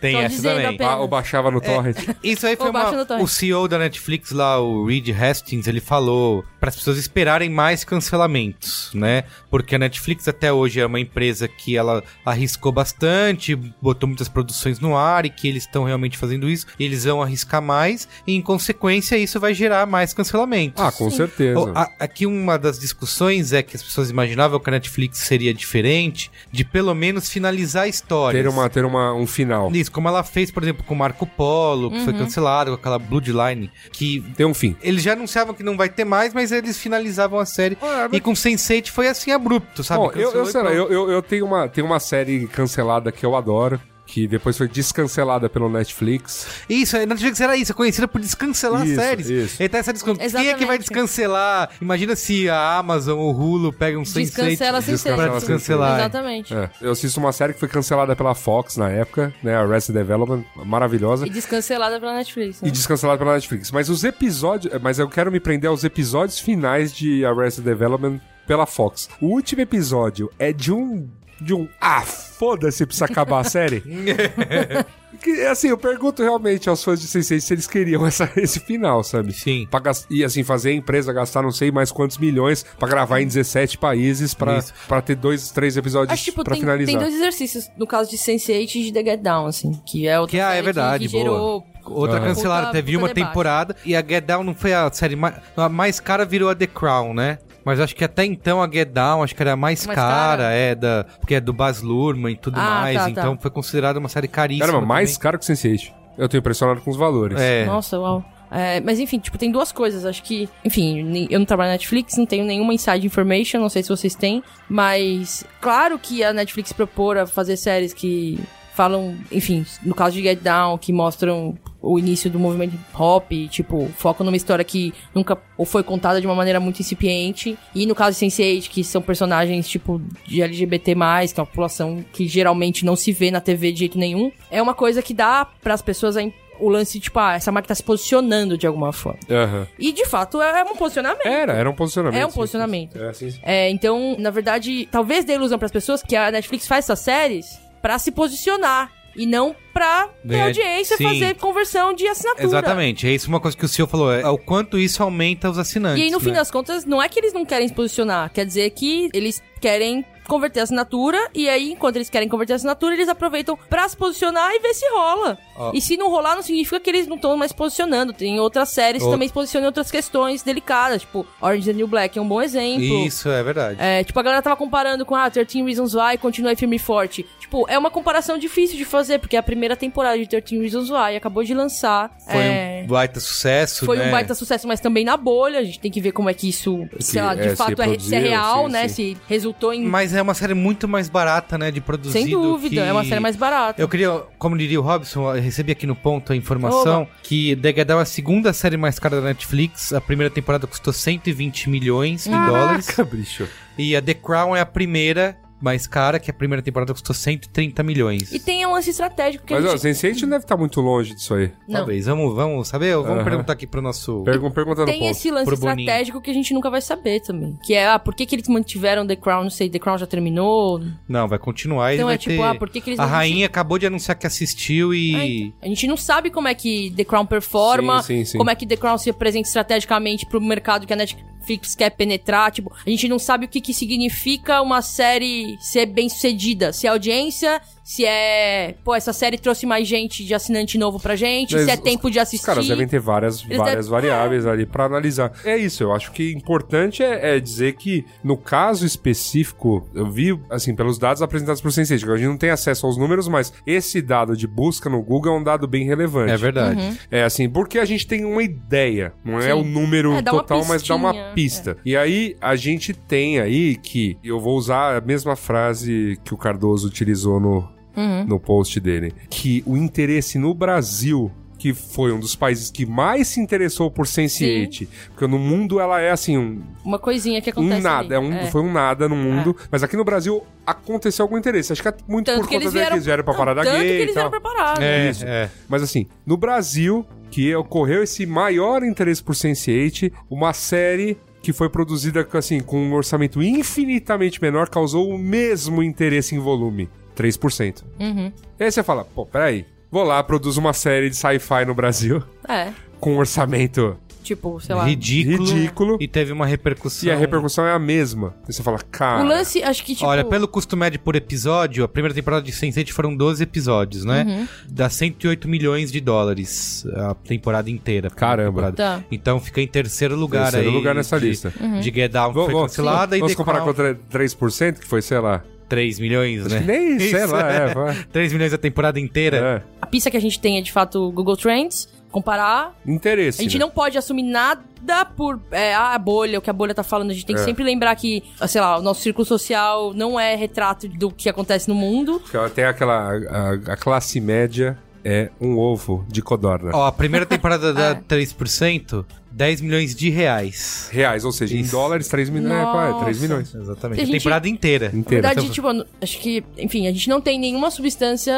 Tem Tô essa dizendo também. Ah, ou baixava no torrent. Isso aí foi uma, o CEO da Netflix lá, o Reed Hastings, ele falou para as pessoas esperarem mais cancelamentos, né? Porque a Netflix até hoje é uma empresa que ela arriscou bastante, botou muitas produções no ar e que eles estão realmente fazendo isso, e eles vão arriscar mais e em consequência isso vai gerar mais cancelamentos. Ah, com certeza. O- a- Aqui uma das discussões é que as pessoas imaginavam que a Netflix seria diferente de pelo menos finalizar histórias. Ter, uma, ter uma, um final. Isso, como ela fez, por exemplo, com Marco Polo, que Uhum. foi cancelado, com aquela Bloodline, que Tem um fim. eles já anunciavam que não vai ter mais, mas eles finalizavam a série. E com Sense8 foi assim abrupto, sabe? Bom, eu, eu, sei lá, eu, eu, eu tenho, uma, tenho uma série cancelada que eu adoro. Que depois foi descancelada pelo Netflix. Isso, a Netflix era isso, é conhecida por descancelar Isso, séries. isso. E tá essa discussão. Quem é que vai descancelar? Imagina se a Amazon ou o Hulu pegam um Sense8 Descancela sem. Descancela pra descancelar. Exatamente. É, eu assisto uma série que foi cancelada pela Fox na época, né? Arrested Development, maravilhosa. E descancelada pela Netflix. Né? E descancelada pela Netflix. Mas os episódios. Mas eu quero me prender aos episódios finais de Arrested Development pela Fox. O último episódio é de um. De um. Ah, foda-se, precisa acabar a série. que, assim, eu pergunto realmente aos fãs de Sense8 se eles queriam essa, esse final, sabe? Sim. Pra e assim, fazer a empresa gastar não sei mais quantos milhões pra gravar em 17 países pra, pra ter dois, três episódios Acho tipo, pra tem, finalizar. tem dois exercícios no caso de Sense8 e de The Get Down, assim, que é outra Que ah, é série verdade, que, que gerou Outra Aham. cancelada, teve uma debate. temporada e a Get Down não foi a série mais. A mais cara virou a The Crown, né? Mas acho que até então a Get Down, acho que era a mais, Mais cara, cara? é da. Porque é do Baz Luhrmann e tudo Ah, mais. tá, tá. então foi considerada uma série caríssima. Caramba, mais também. caro que Sense8. Eu tô impressionado com os valores. É. Nossa, uau. É, mas enfim, tipo, tem duas coisas. Acho que, enfim, eu não trabalho na Netflix, não tenho nenhuma inside information, não sei se vocês têm, mas claro que a Netflix propor a fazer séries que falam, enfim, no caso de Get Down, que mostram o início do movimento hip hop, tipo, focam numa história que nunca ou foi contada de uma maneira muito incipiente, e no caso de Sense8, que são personagens, tipo, de LGBT+, que é uma população que geralmente não se vê na TV de jeito nenhum, é uma coisa que dá pras pessoas a o lance, tipo, ah, essa marca tá se posicionando de alguma forma. Aham. E, de fato, é um posicionamento. Era, era um posicionamento. É um sim, posicionamento. sim, sim. É, sim, sim. É, então, na verdade, talvez dê ilusão pras pessoas que a Netflix faz essas séries pra se posicionar e não pra ter audiência e sim. fazer conversão de assinatura. Exatamente, é isso uma coisa que o senhor falou, é o quanto isso aumenta os assinantes. E aí, no fim né? das contas, não é que eles não querem se posicionar, quer dizer que eles querem converter a assinatura, e aí, enquanto eles querem converter a assinatura, eles aproveitam pra se posicionar e ver se rola. Ó. E se não rolar, não significa que eles não estão mais se posicionando. Tem outras séries que Ô. também se posicionam em outras questões delicadas, tipo Orange is the New Black é um bom exemplo. Isso, é verdade. É, tipo, a galera tava comparando com, ah, 13 Reasons Why, continua firme e forte. Tipo, é uma comparação difícil de fazer, porque é a primeira temporada de 13 Reasons Why acabou de lançar. Foi é, um baita sucesso, foi né? um baita sucesso, mas também na bolha. A gente tem que ver como é que isso, sei lá, de é, se fato é, se é reproduziu, real, sim, né? sim. Se resultou em. Mas é uma série muito mais barata, né, de produzir Sem dúvida, que- é uma série mais barata. Eu queria, como diria o Robson, eu recebi aqui no ponto a informação que The Get Down é a segunda série mais cara da Netflix. A primeira temporada custou 120 milhões de dólares. Caraca, bicho. E a The Crown é a primeira mais cara, que a primeira temporada custou 130 milhões. E tem um lance estratégico que Mas, a ó, gente. Sense8 não deve estar muito longe disso aí. Não. Talvez. Vamos, vamos saber? Vamos Aham. perguntar aqui pro nosso... Pergun pergunta no Tem ponto. esse lance Pro Boninho. estratégico que a gente nunca vai saber também. Que é, ah, por que, que eles mantiveram The Crown? Não sei, The Crown já terminou? Não, vai continuar e Então vai é tipo, ter... ah, por que, que eles A não rainha acabou de anunciar que assistiu e... então. A gente não sabe como é que The Crown performa, Sim, sim, sim. como é que The Crown se apresenta estrategicamente pro mercado que a Netflix quer penetrar. Tipo, a gente não sabe o que, que significa uma série ser bem sucedida. Se a audiência se é, pô, essa série trouxe mais gente de assinante novo pra gente, Mas se é os- tempo de Os assistir. caras devem ter várias, Eles várias devem- variáveis ali pra analisar. É isso, eu acho que importante é, é dizer que, no caso específico, eu vi, assim, pelos dados apresentados por Sense8, que a gente não tem acesso aos números, mas esse dado de busca no Google é um dado bem relevante. É verdade. Uhum. É assim, porque a gente tem uma ideia, não é Sim. o número É, total, mas dá uma pista. E aí a gente tem aí que eu vou usar a mesma frase que o Cardoso utilizou no, Uhum. no post dele, que o interesse no Brasil que foi um dos países que mais se interessou por Sense8, porque no mundo ela é assim, um, Uma coisinha que um acontece nada, é um, foi um nada no mundo, mas aqui no Brasil aconteceu algum interesse. Acho que é muito Tanto por que conta que vieram, eles vieram pra Não, parada tanto gay que eles vieram pra parada. É, Isso. é. Mas assim, no Brasil, que ocorreu esse maior interesse por Sense8, uma série que foi produzida assim, com um orçamento infinitamente menor, causou o mesmo interesse em volume. 3%. Uhum. E aí você fala, pô, peraí, vou lá, produzo uma série de sci-fi no Brasil, É, com um orçamento tipo, sei lá. Ridículo, Ridículo. E teve uma repercussão. e a repercussão é a mesma. E você fala, cara... O lance, acho que, tipo... Olha, pelo custo médio por episódio, a primeira temporada de Sense8 foram 12 episódios, né? Uhum. Dá 108 milhões de dólares a temporada inteira. Caramba. Temporada. Tá. Então fica em terceiro lugar Terceiro aí. lugar nessa de, lista. Uhum. De Get Down que Vamos, foi cancelada e vamos The comparar com tre- 3%, que foi, sei lá... 3 milhões, Acho né? que nem, sei Isso, lá, é, vai. 3 milhões a temporada inteira. É. A pista que a gente tem é, de fato, o Google Trends. Comparar. Interesse. A gente né? não pode assumir nada por é, a bolha, o que a bolha tá falando. A gente tem que É. sempre lembrar que, sei lá, o nosso círculo social não é retrato do que acontece no mundo. Tem aquela. A, a classe média é um ovo de codorna. Ó, a primeira temporada dá É. 3%, 10 milhões de reais. Reais, ou seja, em Isso. dólares, 3 milhões. É, qual é? 3 Nossa. milhões. Exatamente. A A, gente- temporada inteira. Na Inteira. verdade, Então- tipo, acho que, enfim, a gente não tem nenhuma substância,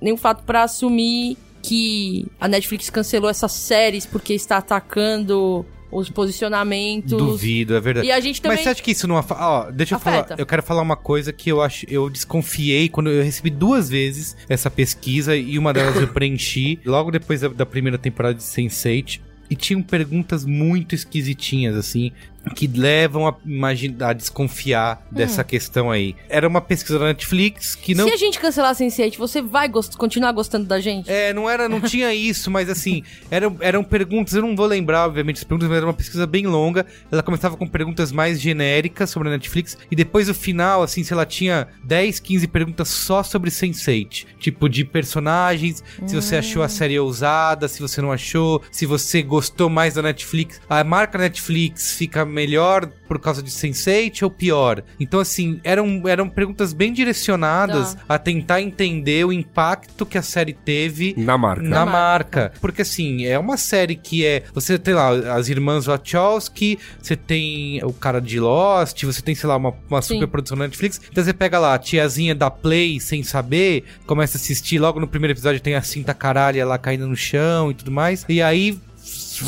nenhum fato pra assumir que a Netflix cancelou essas séries porque está atacando os posicionamentos. Duvido, é verdade. E a gente também. Mas você acha que isso não afa... Ó, deixa eu Afeta. falar. Eu quero falar uma coisa que eu acho. Eu desconfiei quando eu recebi duas vezes essa pesquisa e uma delas eu preenchi logo depois da, da primeira temporada de Sense8. E tinham perguntas muito esquisitinhas, assim, que levam a, imagina, a desconfiar dessa questão aí. Era uma pesquisa da Netflix que não Se a gente cancelar Sense8, você vai gost- continuar gostando da gente? é, não era, não tinha isso, mas assim, eram, eram perguntas, eu não vou lembrar, obviamente, as perguntas, mas era uma pesquisa bem longa. Ela começava com perguntas mais genéricas sobre a Netflix, e depois o final, assim, sei lá, tinha 10, 15 perguntas só sobre Sense8. Tipo, de personagens, se você achou a série ousada, se você não achou, se você gostou mais da Netflix. A marca Netflix fica melhor por causa de Sense8 ou pior? Então, assim, eram, eram perguntas bem direcionadas Tá. a tentar entender o impacto que a série teve Na marca. na Na marca. Porque assim, é uma série que é. Você tem lá as irmãs Wachowski, você tem o cara de Lost, você tem, sei lá, uma, uma super produção na Netflix. Então você pega lá a tiazinha da Play sem saber, começa a assistir, logo no primeiro episódio tem a cinta caralha lá caindo no chão e tudo mais. E aí.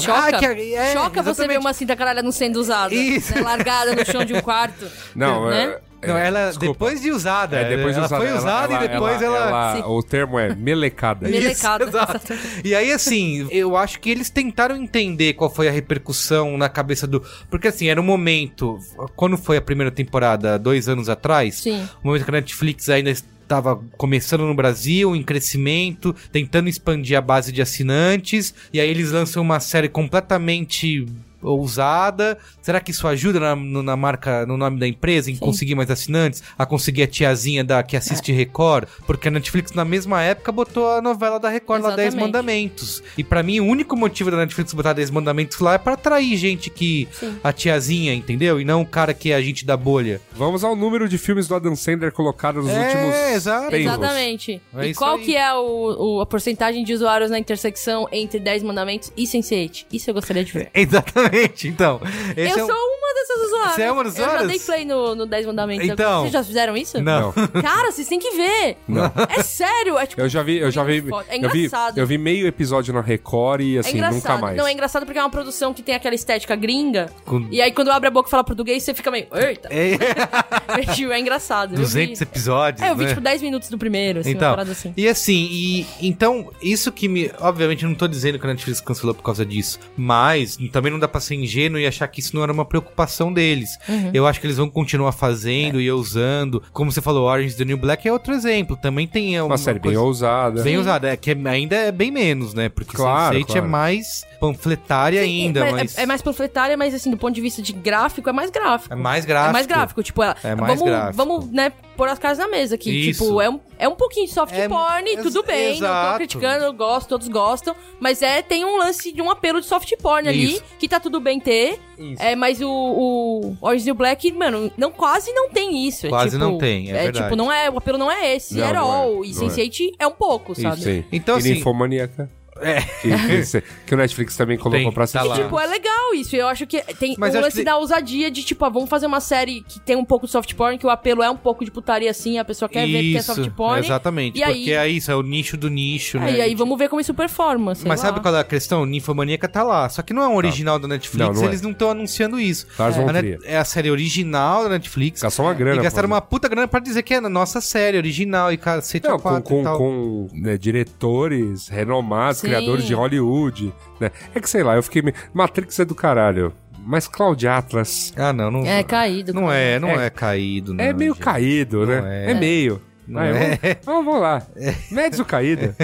Choca, Ah, que- é, Choca você ver exatamente. uma cinta caralha não sendo usada. Isso. né, largada no chão de um quarto. Não, Né? é. Não, ela desculpa. depois de usada. É, depois de ela usada. foi usada e depois ela. Sim. O termo é melecada. Mele- Melecada. Exato. E aí, assim, eu acho que eles tentaram entender qual foi a repercussão na cabeça do. Porque, assim, era um momento. Quando foi a primeira temporada, dois anos atrás, Sim. o momento que a Netflix ainda estava começando no Brasil, em crescimento, tentando expandir a base de assinantes, e aí eles lançam uma série completamente ousada. Será que isso ajuda na, no- na marca, no nome da empresa, em Sim. conseguir mais assinantes? A conseguir a tiazinha da, que assiste Record? Porque a Netflix, na mesma época, botou a novela da Record lá, 10 Exatamente. Mandamentos. E pra mim, o único motivo da Netflix botar 10 Mandamentos lá é pra atrair gente que... Sim. A tiazinha, entendeu? E não o cara que é agente da bolha. Vamos ao número de filmes do Adam Sandler colocados nos É, últimos exato. tempos. Exatamente. É e qual aí. que é o, o- a porcentagem de usuários na intersecção entre 10 mandamentos e Sense8? Isso eu gostaria de ver. Exatamente, então. Esse eu é um- sou uma dessas usuárias. Você é uma das Eu já usuárias? dei play no, no 10 mandamentos. Então. Vocês já fizeram isso? Não. Cara, vocês têm que ver. Não. É sério. É tipo... Eu já vi, eu já vi, foda. É eu vi, engraçado. eu vi meio episódio na Record e É assim, engraçado. nunca mais. Não, é engraçado porque é uma produção que tem aquela estética gringa. Com- E aí, quando abre a boca e fala português, você fica meio. Eita! É, Tipo, é engraçado. Eu 200 vi- episódios, É, eu vi né? tipo 10 minutos do primeiro, assim, uma Então, parada assim. e assim, e então, isso que me. Obviamente, eu não tô dizendo que a Netflix cancelou por causa disso, mas também não dá pra ser ingênuo e achar que isso não era uma preocupação deles. Uhum. Eu acho que eles vão continuar fazendo e usando. Como você falou, Orange is the New Black é outro exemplo. Também tem Uma série bem coisa- ousada. Bem usada, é que é- ainda é bem menos, né? Porque Claro, Sense8 é claro. mais panfletária ainda, é, mas... é, é mais panfletária, mas assim, do ponto de vista de gráfico, é mais gráfico. É mais gráfico. É mais gráfico, tipo, ela, É mais vamos, gráfico. vamos, né, pôr as caras na mesa aqui. Isso. Tipo, é um, é um pouquinho de soft É, porn, ex- tudo bem, não exato. tô criticando, eu gosto, todos gostam, mas é, tem um lance de um apelo de soft porn ali, Isso. que tá tudo bem ter, Isso. é, mas o, o Orange the Black, mano, não, quase não tem isso. é Quase tipo- não tem, é verdade. tipo, não é, o apelo não é esse, Não, at não é, all, e não é. Sense8 é um pouco, sabe? Isso, sim. Então, e assim- Ninfomaníaca. É. Que, que, que o Netflix também colocou Tem, pra tá assistir. lá. Tipo, é legal isso. Eu acho que tem Mas o lance que- da ousadia de, tipo, ah, vamos fazer uma série que tem um pouco de soft porn, que o apelo é um pouco de putaria assim, a pessoa quer ver que é soft porn. exatamente. E aí- porque é isso, é o nicho do nicho, É, né? e aí vamos ver como isso performa. sei Mas lá. sabe qual é a questão? Ninfomaníaca tá lá. Só que não é um original da Netflix, Não, não é. eles não estão anunciando isso. Lars von A Net- é a série original da Netflix. Gastou uma grana. e gastaram uma puta grana pra dizer que é a nossa série original e cacete Não, com, e com, tal. com, né, diretores renomados, Sim. criadores de Hollywood. Né? É que sei lá, eu fiquei. meio- Matrix é do caralho. Mas Cloud Atlas Ah, não, não. É caído. Não é, não é, É- caído, não. é meio gente. caído, né? É. É, meio. Não Aí, é. vamos, vamos, vamos lá. Mede o caído.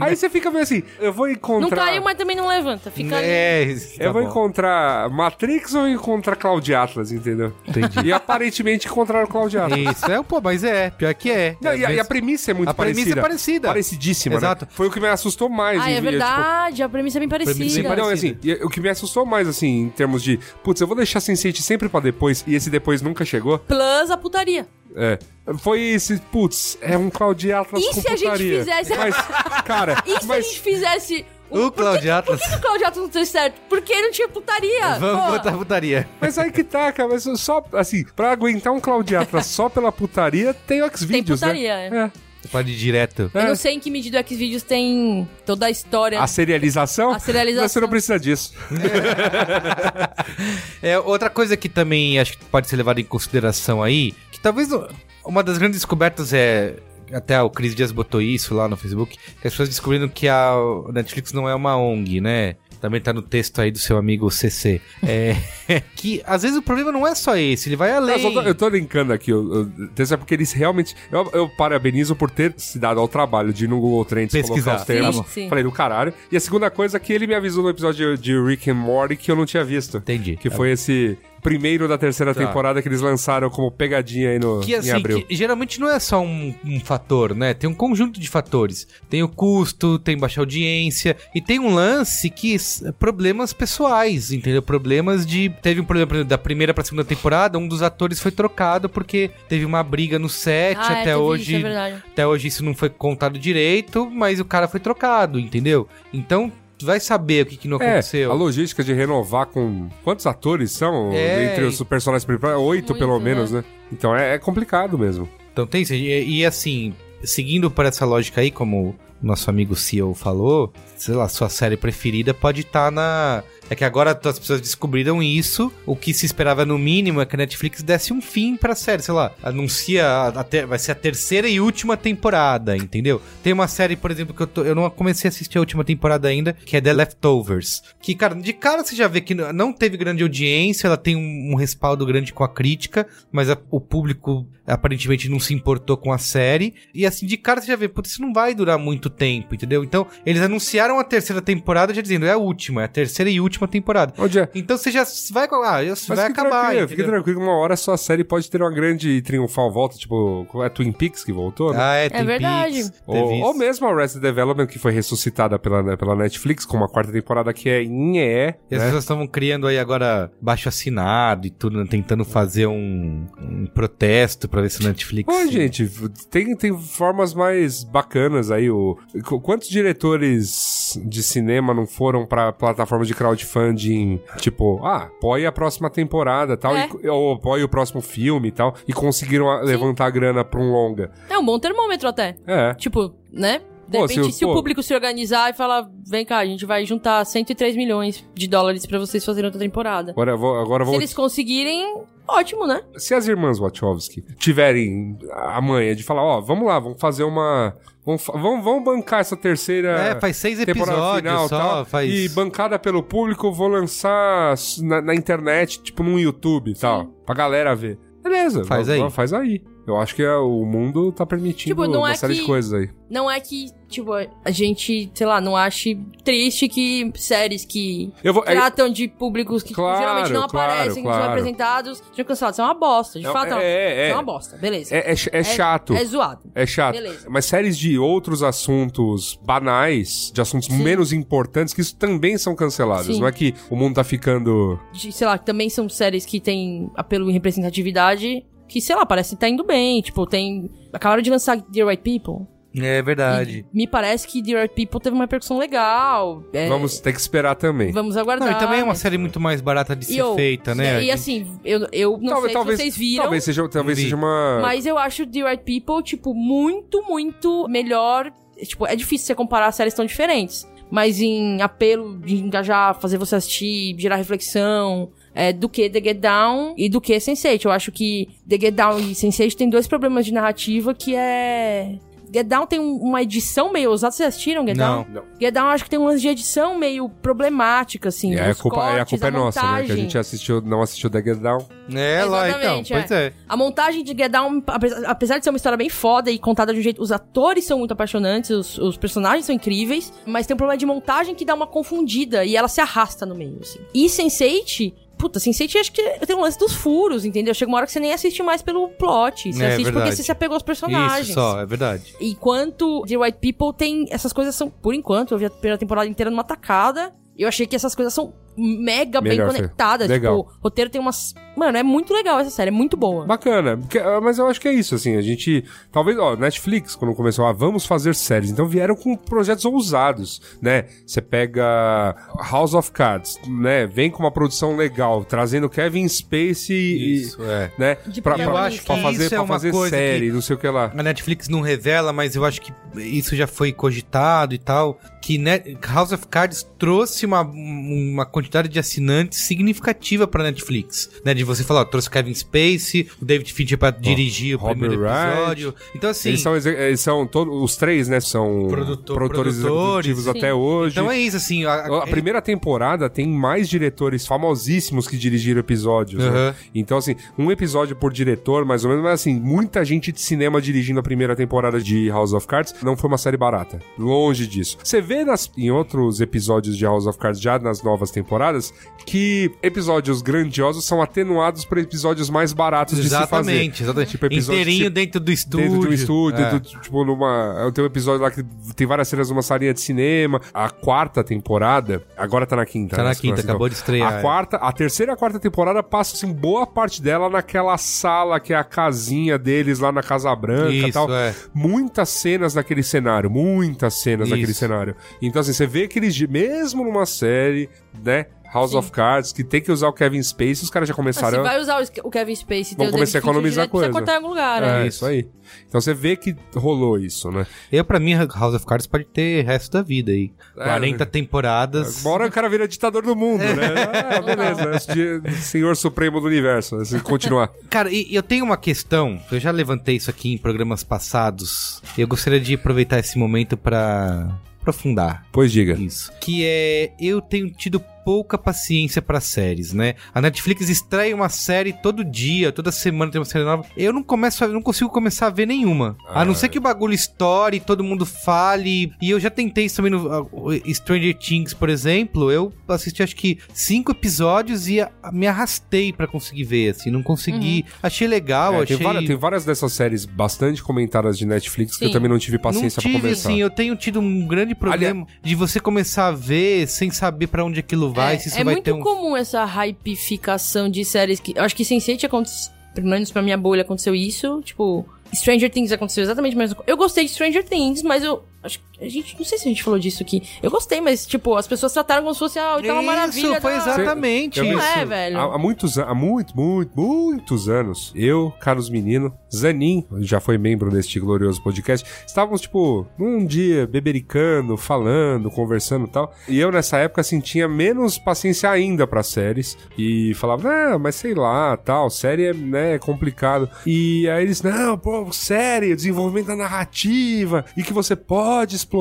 Aí você fica meio assim, eu vou Não encontrar. caiu, mas também não levanta. Fica ali. É, isso, tá eu vou bom. encontrar Matrix ou encontrar Cloud Atlas, entendeu? Entendi. E aparentemente encontraram Cloud Atlas. Isso, é, pô, mas é, pior que é. Não, e, a, e a premissa é muito A premissa parecida. é parecida. Parecidíssima, Exato. né? Foi o que me assustou mais. Ah, é tipo, verdade. A premissa é bem Premissa parecida. bem Sim, mas não, parecida. assim, e o que me assustou mais, assim, em termos de, putz, eu vou deixar Sense8 sempre pra depois, e esse depois nunca chegou, Plus a putaria. É, foi esse, putz, é um Cloud Atlas E com se a gente putaria. fizesse- Mas, cara, E se a gente fizesse... O por Cloud que- Atlas. Por que, que o Cloud Atlas não deu certo? Porque não tinha putaria. Vamos Pô, botar putaria. Mas aí que tá, cara, mas só, assim, pra aguentar um Cloud Atlas só pela putaria, tem o Xvideos, putaria, né? é. É. Você pode ir direto. Eu É. não sei em que medida o Xvideos tem toda a história. A serialização? A serialização. Você não precisa disso. É, outra coisa que também acho que pode ser levada em consideração aí, que talvez uma das grandes descobertas é. Até o Cris Dias botou isso lá no Facebook, que as pessoas descobriram que a Netflix não é uma ONG, né? Também tá no texto aí do seu amigo CC. É, que às vezes o problema não é só esse, ele vai Eu, além. só tô, eu tô linkando aqui, eu, eu, isso é porque eles realmente. Eu, eu parabenizo por ter se dado ao trabalho de ir no Google Trends Pesquisar. colocar os termos. Sim, sim. Falei do caralho. E a segunda coisa é que ele me avisou no episódio de Rick and Morty que eu não tinha visto. Entendi. Que foi esse primeiro da terceira Tá. temporada que eles lançaram como pegadinha aí no, Que em assim, abril. que geralmente não é só um, um fator, né? Tem um conjunto de fatores. Tem o custo, tem baixa audiência e tem um lance que problemas pessoais, entendeu? Problemas de teve um problema exemplo, da primeira pra segunda temporada, um dos atores foi trocado porque teve uma briga no set, Ah, é, até teve hoje Isso, é verdade. até hoje isso não foi contado direito, mas o cara foi trocado, entendeu? Então tu vai saber o que, que não É, aconteceu. a logística de renovar com. Quantos atores são É, entre os personagens principais? Oito, Muito, pelo né? menos, né? Então é, é complicado mesmo. Então tem isso. E, e, assim, seguindo por essa lógica aí, como o nosso amigo CEO falou, sei lá, sua série preferida pode estar na. É que agora as pessoas descobriram isso. O que se esperava no mínimo é que a Netflix desse um fim pra série, sei lá, anuncia. A, ter- vai ser a terceira e última temporada, entendeu? Tem uma série, por exemplo, que eu, tô- eu não comecei a assistir a última temporada ainda, que é The Leftovers. Que, cara, de cara você já vê que não teve grande audiência, ela tem um, um respaldo grande com a crítica, mas a- o público aparentemente não se importou com a série. E assim, de cara você já vê, putz, isso não vai durar muito tempo, entendeu? Então, eles anunciaram a terceira temporada já dizendo, é a última, é a terceira e última temporada. Onde é? Então você já vai. Ah, vai acabar. tranquilo, entendeu? tranquilo, uma hora sua série pode ter uma grande triunfal volta, tipo, é Twin Peaks que voltou, né? Ah, é, tem verdade. Peaks, ou, ou mesmo a Arrested Development, que foi ressuscitada pela, né, pela Netflix, com uma quarta temporada que é em EE, E as né? pessoas estavam criando aí agora baixo assinado e tudo, né? tentando fazer um, um protesto pra ver se o Netflix. Pô, gente, tem, tem formas mais bacanas aí. O, qu- quantos diretores de cinema não foram pra plataforma de crowdfunding, tipo, ah, apoie a próxima temporada tal, É. e, ou apoie o próximo filme e tal, e conseguiram a- levantar a grana pra um longa. É um bom termômetro até. É. Tipo, né? De Pô, repente, se- se, o pô- público se organizar e falar, vem cá, a gente vai juntar 103 milhões de dólares pra vocês fazerem outra temporada. Agora, eu vou, agora eu Se vou eles conseguirem, ótimo, né? se as irmãs Wachowski tiverem a manha de falar, ó, vamos lá, vamos fazer uma. Vamos, fa- vamos, vamos bancar essa terceira. É, faz seis temporada episódios final, só, tal, faz- E bancada pelo público, eu vou lançar s- na, na internet, tipo num YouTube e tal, pra galera ver. Beleza, Faz va- aí. va- Faz aí. Eu acho que é, o mundo tá permitindo Tipo, uma é série de que- coisas aí. Não é que, tipo, a gente, sei lá, não ache triste que séries que vou. é- tratam de públicos que Claro, geralmente não claro, aparecem, claro. não são representados, sejam cancelados. Isso é uma bosta, de Não, fato. é, é, é. é uma bosta, beleza. é, é, é chato. É zoado. É chato. Beleza. Mas séries de outros assuntos banais, de assuntos Sim. menos importantes, que isso também são cancelados. Sim. Não é que o mundo tá ficando. De, sei lá, também são séries que têm apelo em representatividade, que, sei lá, parece que tá indo bem. Tipo, tem. Acabaram de lançar The Right People. É verdade. E me parece que The Right People teve uma repercussão legal. É, Vamos ter que esperar também. vamos aguardar. Não, e também é uma série muito mais barata de E ser eu- feita, né? E, assim, eu, eu não sei se vocês viram. Talvez seja, talvez Vi. seja uma. Mas eu acho The Right People, tipo, muito, muito melhor. Tipo, é difícil você comparar séries tão diferentes. Mas em apelo de engajar, fazer você assistir, gerar reflexão, é, do que The Get Down e do que Sense8. Eu acho que The Get Down e Sense8 tem dois problemas de narrativa que é... Get Down tem um- uma edição meio ousada. Vocês assistiram Get Não. Down? Não. Get Down acho que tem um lance de edição meio problemática, assim. Aí a culpa, aí a cortes, culpa é nossa, né? Que a gente assistiu, não assistiu The Get Down. É lá, então. Exatamente, Pois é. A montagem de Get Down, apesar apesar de ser uma história bem foda e contada de um jeito. Os atores são muito apaixonantes, os, os personagens são incríveis, mas tem um problema de montagem que dá uma confundida e ela se arrasta no meio, assim. E Sense8. Puta, Sense8 acho que tem um lance dos furos, entendeu? Chega uma hora que você nem assiste mais pelo plot. Você É, assiste porque você se apegou aos personagens. Isso só, é verdade. Enquanto The White People tem. Essas coisas são, por enquanto, eu vi a primeira temporada inteira numa tacada. Eu achei que essas coisas são mega bem Melhor, Fê. conectadas. Legal. Tipo, o roteiro tem umas. Mano, é muito legal essa série, é muito boa. Bacana. Ah, mas eu acho que é isso, assim. A gente. Talvez, ó, Netflix, quando começou, ah, vamos fazer séries. Então vieram com projetos ousados, né? Você pega House of Cards, né? Vem com uma produção legal, trazendo Kevin Spacey e. Isso, é. Né? De Pra, pra- Eu acho pra que fazer, isso é pra uma fazer coisa série, que- não sei o que lá. A Netflix não revela, mas eu acho que isso já foi cogitado e tal. Que Net- House of Cards trouxe uma, uma quantidade de assinantes significativa pra Netflix. Né? De você falar, ó, trouxe Kevin Spacey, o David Fincher pra dirigir o Robert primeiro Wright. episódio. Então, assim. Eles são, eles são todos, os três, né? São Produtor- produtores produtores, sim. até hoje. Então é isso, assim. A, A primeira temporada tem mais diretores famosíssimos que dirigiram episódios. né? Aham. Então, assim, um episódio por diretor, mais ou menos, mas assim, muita gente de cinema dirigindo a primeira temporada de House of Cards. Não foi uma série barata. Longe disso. Você vê nas, em outros episódios de House of Cards, já nas novas temporadas, que episódios grandiosos são atenuados por episódios mais baratos de se fazer. Exatamente, exatamente. Tipo, Inteirinho tipo- dentro do estúdio. Dentro do estúdio, É. do- tipo, numa. Tem um episódio lá que tem várias cenas numa salinha de cinema. A quarta temporada, agora tá na quinta. Tá né? na Se quinta, conhece, acabou de estrear, A é. quarta, a terceira e a quarta temporada passa, assim, boa parte dela naquela sala que é a casinha deles lá na Casa Branca e Isso, tal. é. Muitas cenas naquele cenário, muitas cenas Isso. naquele cenário. Então, assim, você vê que eles, mesmo numa série, né? House Sim. of Cards, que tem que usar o Kevin Spacey, os caras já Ah, começaram se vai usar o- Kevin Spacey e ter Vamos o começar a economizar precisa coisa. cortar em algum lugar, né? É, isso aí. Então você vê que rolou isso, né? Eu, pra mim, House of Cards pode ter resto da vida aí. É, 40 temporadas. Uma hora o cara vira ditador do mundo, né? Ah, beleza. Senhor Supremo do Universo, né? Se continuar. Cara, e eu tenho uma questão, eu já levantei isso aqui em programas passados. Eu gostaria de aproveitar esse momento pra aprofundar Pois diga. isso. Que é, eu tenho tido pouca paciência pra séries, né? A Netflix extrai uma série todo dia, toda semana tem uma série nova. Eu não começo, a, não consigo começar a ver nenhuma. A não ser que o bagulho estoure, todo mundo fale. E eu já tentei isso também no ah, o Stranger Things, por exemplo. Eu assisti acho que cinco episódios e a- me arrastei pra conseguir ver, assim, não consegui. Achei legal, É, achei tem, várias, tem várias dessas séries bastante comentadas de Netflix que eu Sim. também não tive paciência não tive, pra começar. assim, eu tenho tido um grande problema de você começar a ver sem saber pra onde aquilo vai, se isso é vai muito ter um... comum essa hypificação de séries que. Eu acho que Sense8 aconteceu. Pelo menos pra minha bolha aconteceu isso. Tipo, Stranger Things aconteceu exatamente a mesma coisa. Eu gostei de Stranger Things, mas eu acho que A gente, não sei se a gente falou disso aqui. Eu gostei, mas, tipo, as pessoas trataram como se fosse, ah, então uma maravilha. Isso, foi exatamente. Eu vi Não isso. é, velho. Há, há muitos, há muito, muito, muitos anos, eu, Carlos Menino, Zanin, já foi membro deste glorioso podcast, estávamos, tipo, num dia bebericando, falando, conversando e tal. E eu, nessa época, assim, tinha menos paciência ainda pra séries. E falava, não, mas sei lá, tal, série é, né, é complicado. E aí eles, não, pô, série, desenvolvimento da narrativa, e que você pode explorar,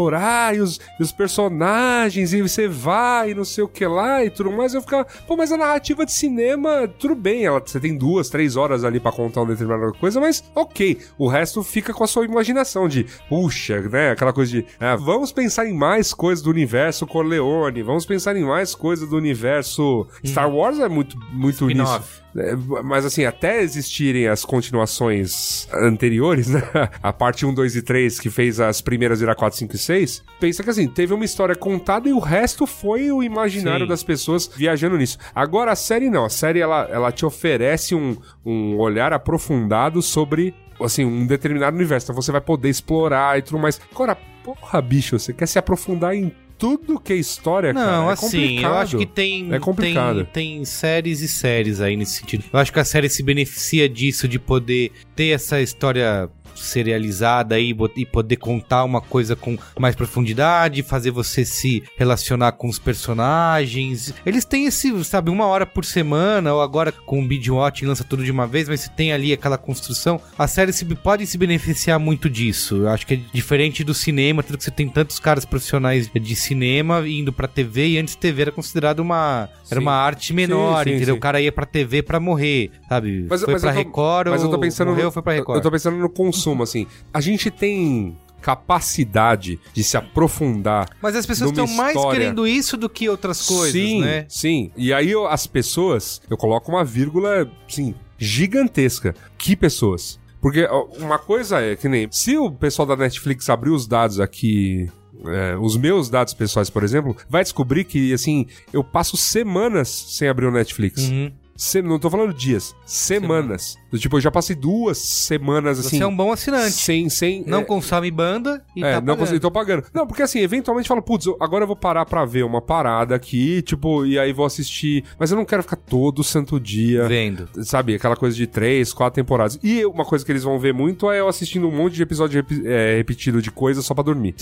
e os, e os personagens, e você vai, e não sei o que lá, e tudo mais. Eu ficava, pô, mas a narrativa de cinema, tudo bem, ela, você tem duas, três horas ali pra contar uma determinada coisa, mas ok. O resto fica com a sua imaginação de, puxa, né, aquela coisa de, ah, vamos pensar em mais coisas do universo Corleone, vamos pensar em mais coisas do universo Star Wars é muito, muito nisso. É, Mas assim, até existirem as continuações anteriores, né? A parte 1, 2 e 3, que fez as primeiras virar 4, 5 e 6, pensa que assim, teve uma história contada e o resto foi o imaginário Sim. das pessoas viajando nisso. Agora a série não, a série ela, ela te oferece um, um olhar aprofundado sobre assim, um determinado universo. Então você vai poder explorar e tudo mais. Agora, porra, bicho, você quer se aprofundar em tudo que é história, cara? Não, é assim, complicado. eu acho que tem, É complicado. tem tem séries e séries aí nesse sentido. Eu acho que a série se beneficia disso, de poder ter essa história serializada aí bot- e poder contar uma coisa com mais profundidade, fazer você se relacionar com os personagens. Eles têm esse, sabe, uma hora por semana, ou agora com o binge watching lança tudo de uma vez, mas você tem ali aquela construção. A série se, pode se beneficiar muito disso. Eu acho que é diferente do cinema, tanto que você tem tantos caras profissionais de cinema indo pra TV, e antes TV era considerado uma, era uma arte menor, Sim, sim, entendeu? O cara ia pra TV pra morrer, sabe? Mas- foi mas pra tô- Record Mas eu tô pensando morreu, no, foi pra Record. Eu tô pensando no consumo, assim. A gente tem capacidade de se aprofundar. Mas as pessoas estão mais história. querendo isso do que outras coisas, sim, né? Sim. E aí eu- as pessoas, eu coloco uma vírgula, sim, gigantesca. Que pessoas? Porque uma coisa é que nem se o pessoal da Netflix abrir os dados aqui. é, os meus dados pessoais, por exemplo, vai descobrir que, assim, eu passo semanas sem abrir o Netflix. Uhum. Se- não tô falando dias, semanas. Do Tipo, eu já passei duas semanas assim. Você é um bom assinante. Sem, sem. Não é, consome banda e é, tá não pagando. tô pagando. Não, porque assim, eventualmente fala, putz, agora eu vou parar pra ver uma parada aqui, tipo, e aí vou assistir. Mas eu não quero ficar todo santo dia. Vendo. Sabe, aquela coisa de três, quatro temporadas. E uma coisa que eles vão ver muito é eu assistindo um monte de episódio repi- é, repetido de coisa só pra dormir.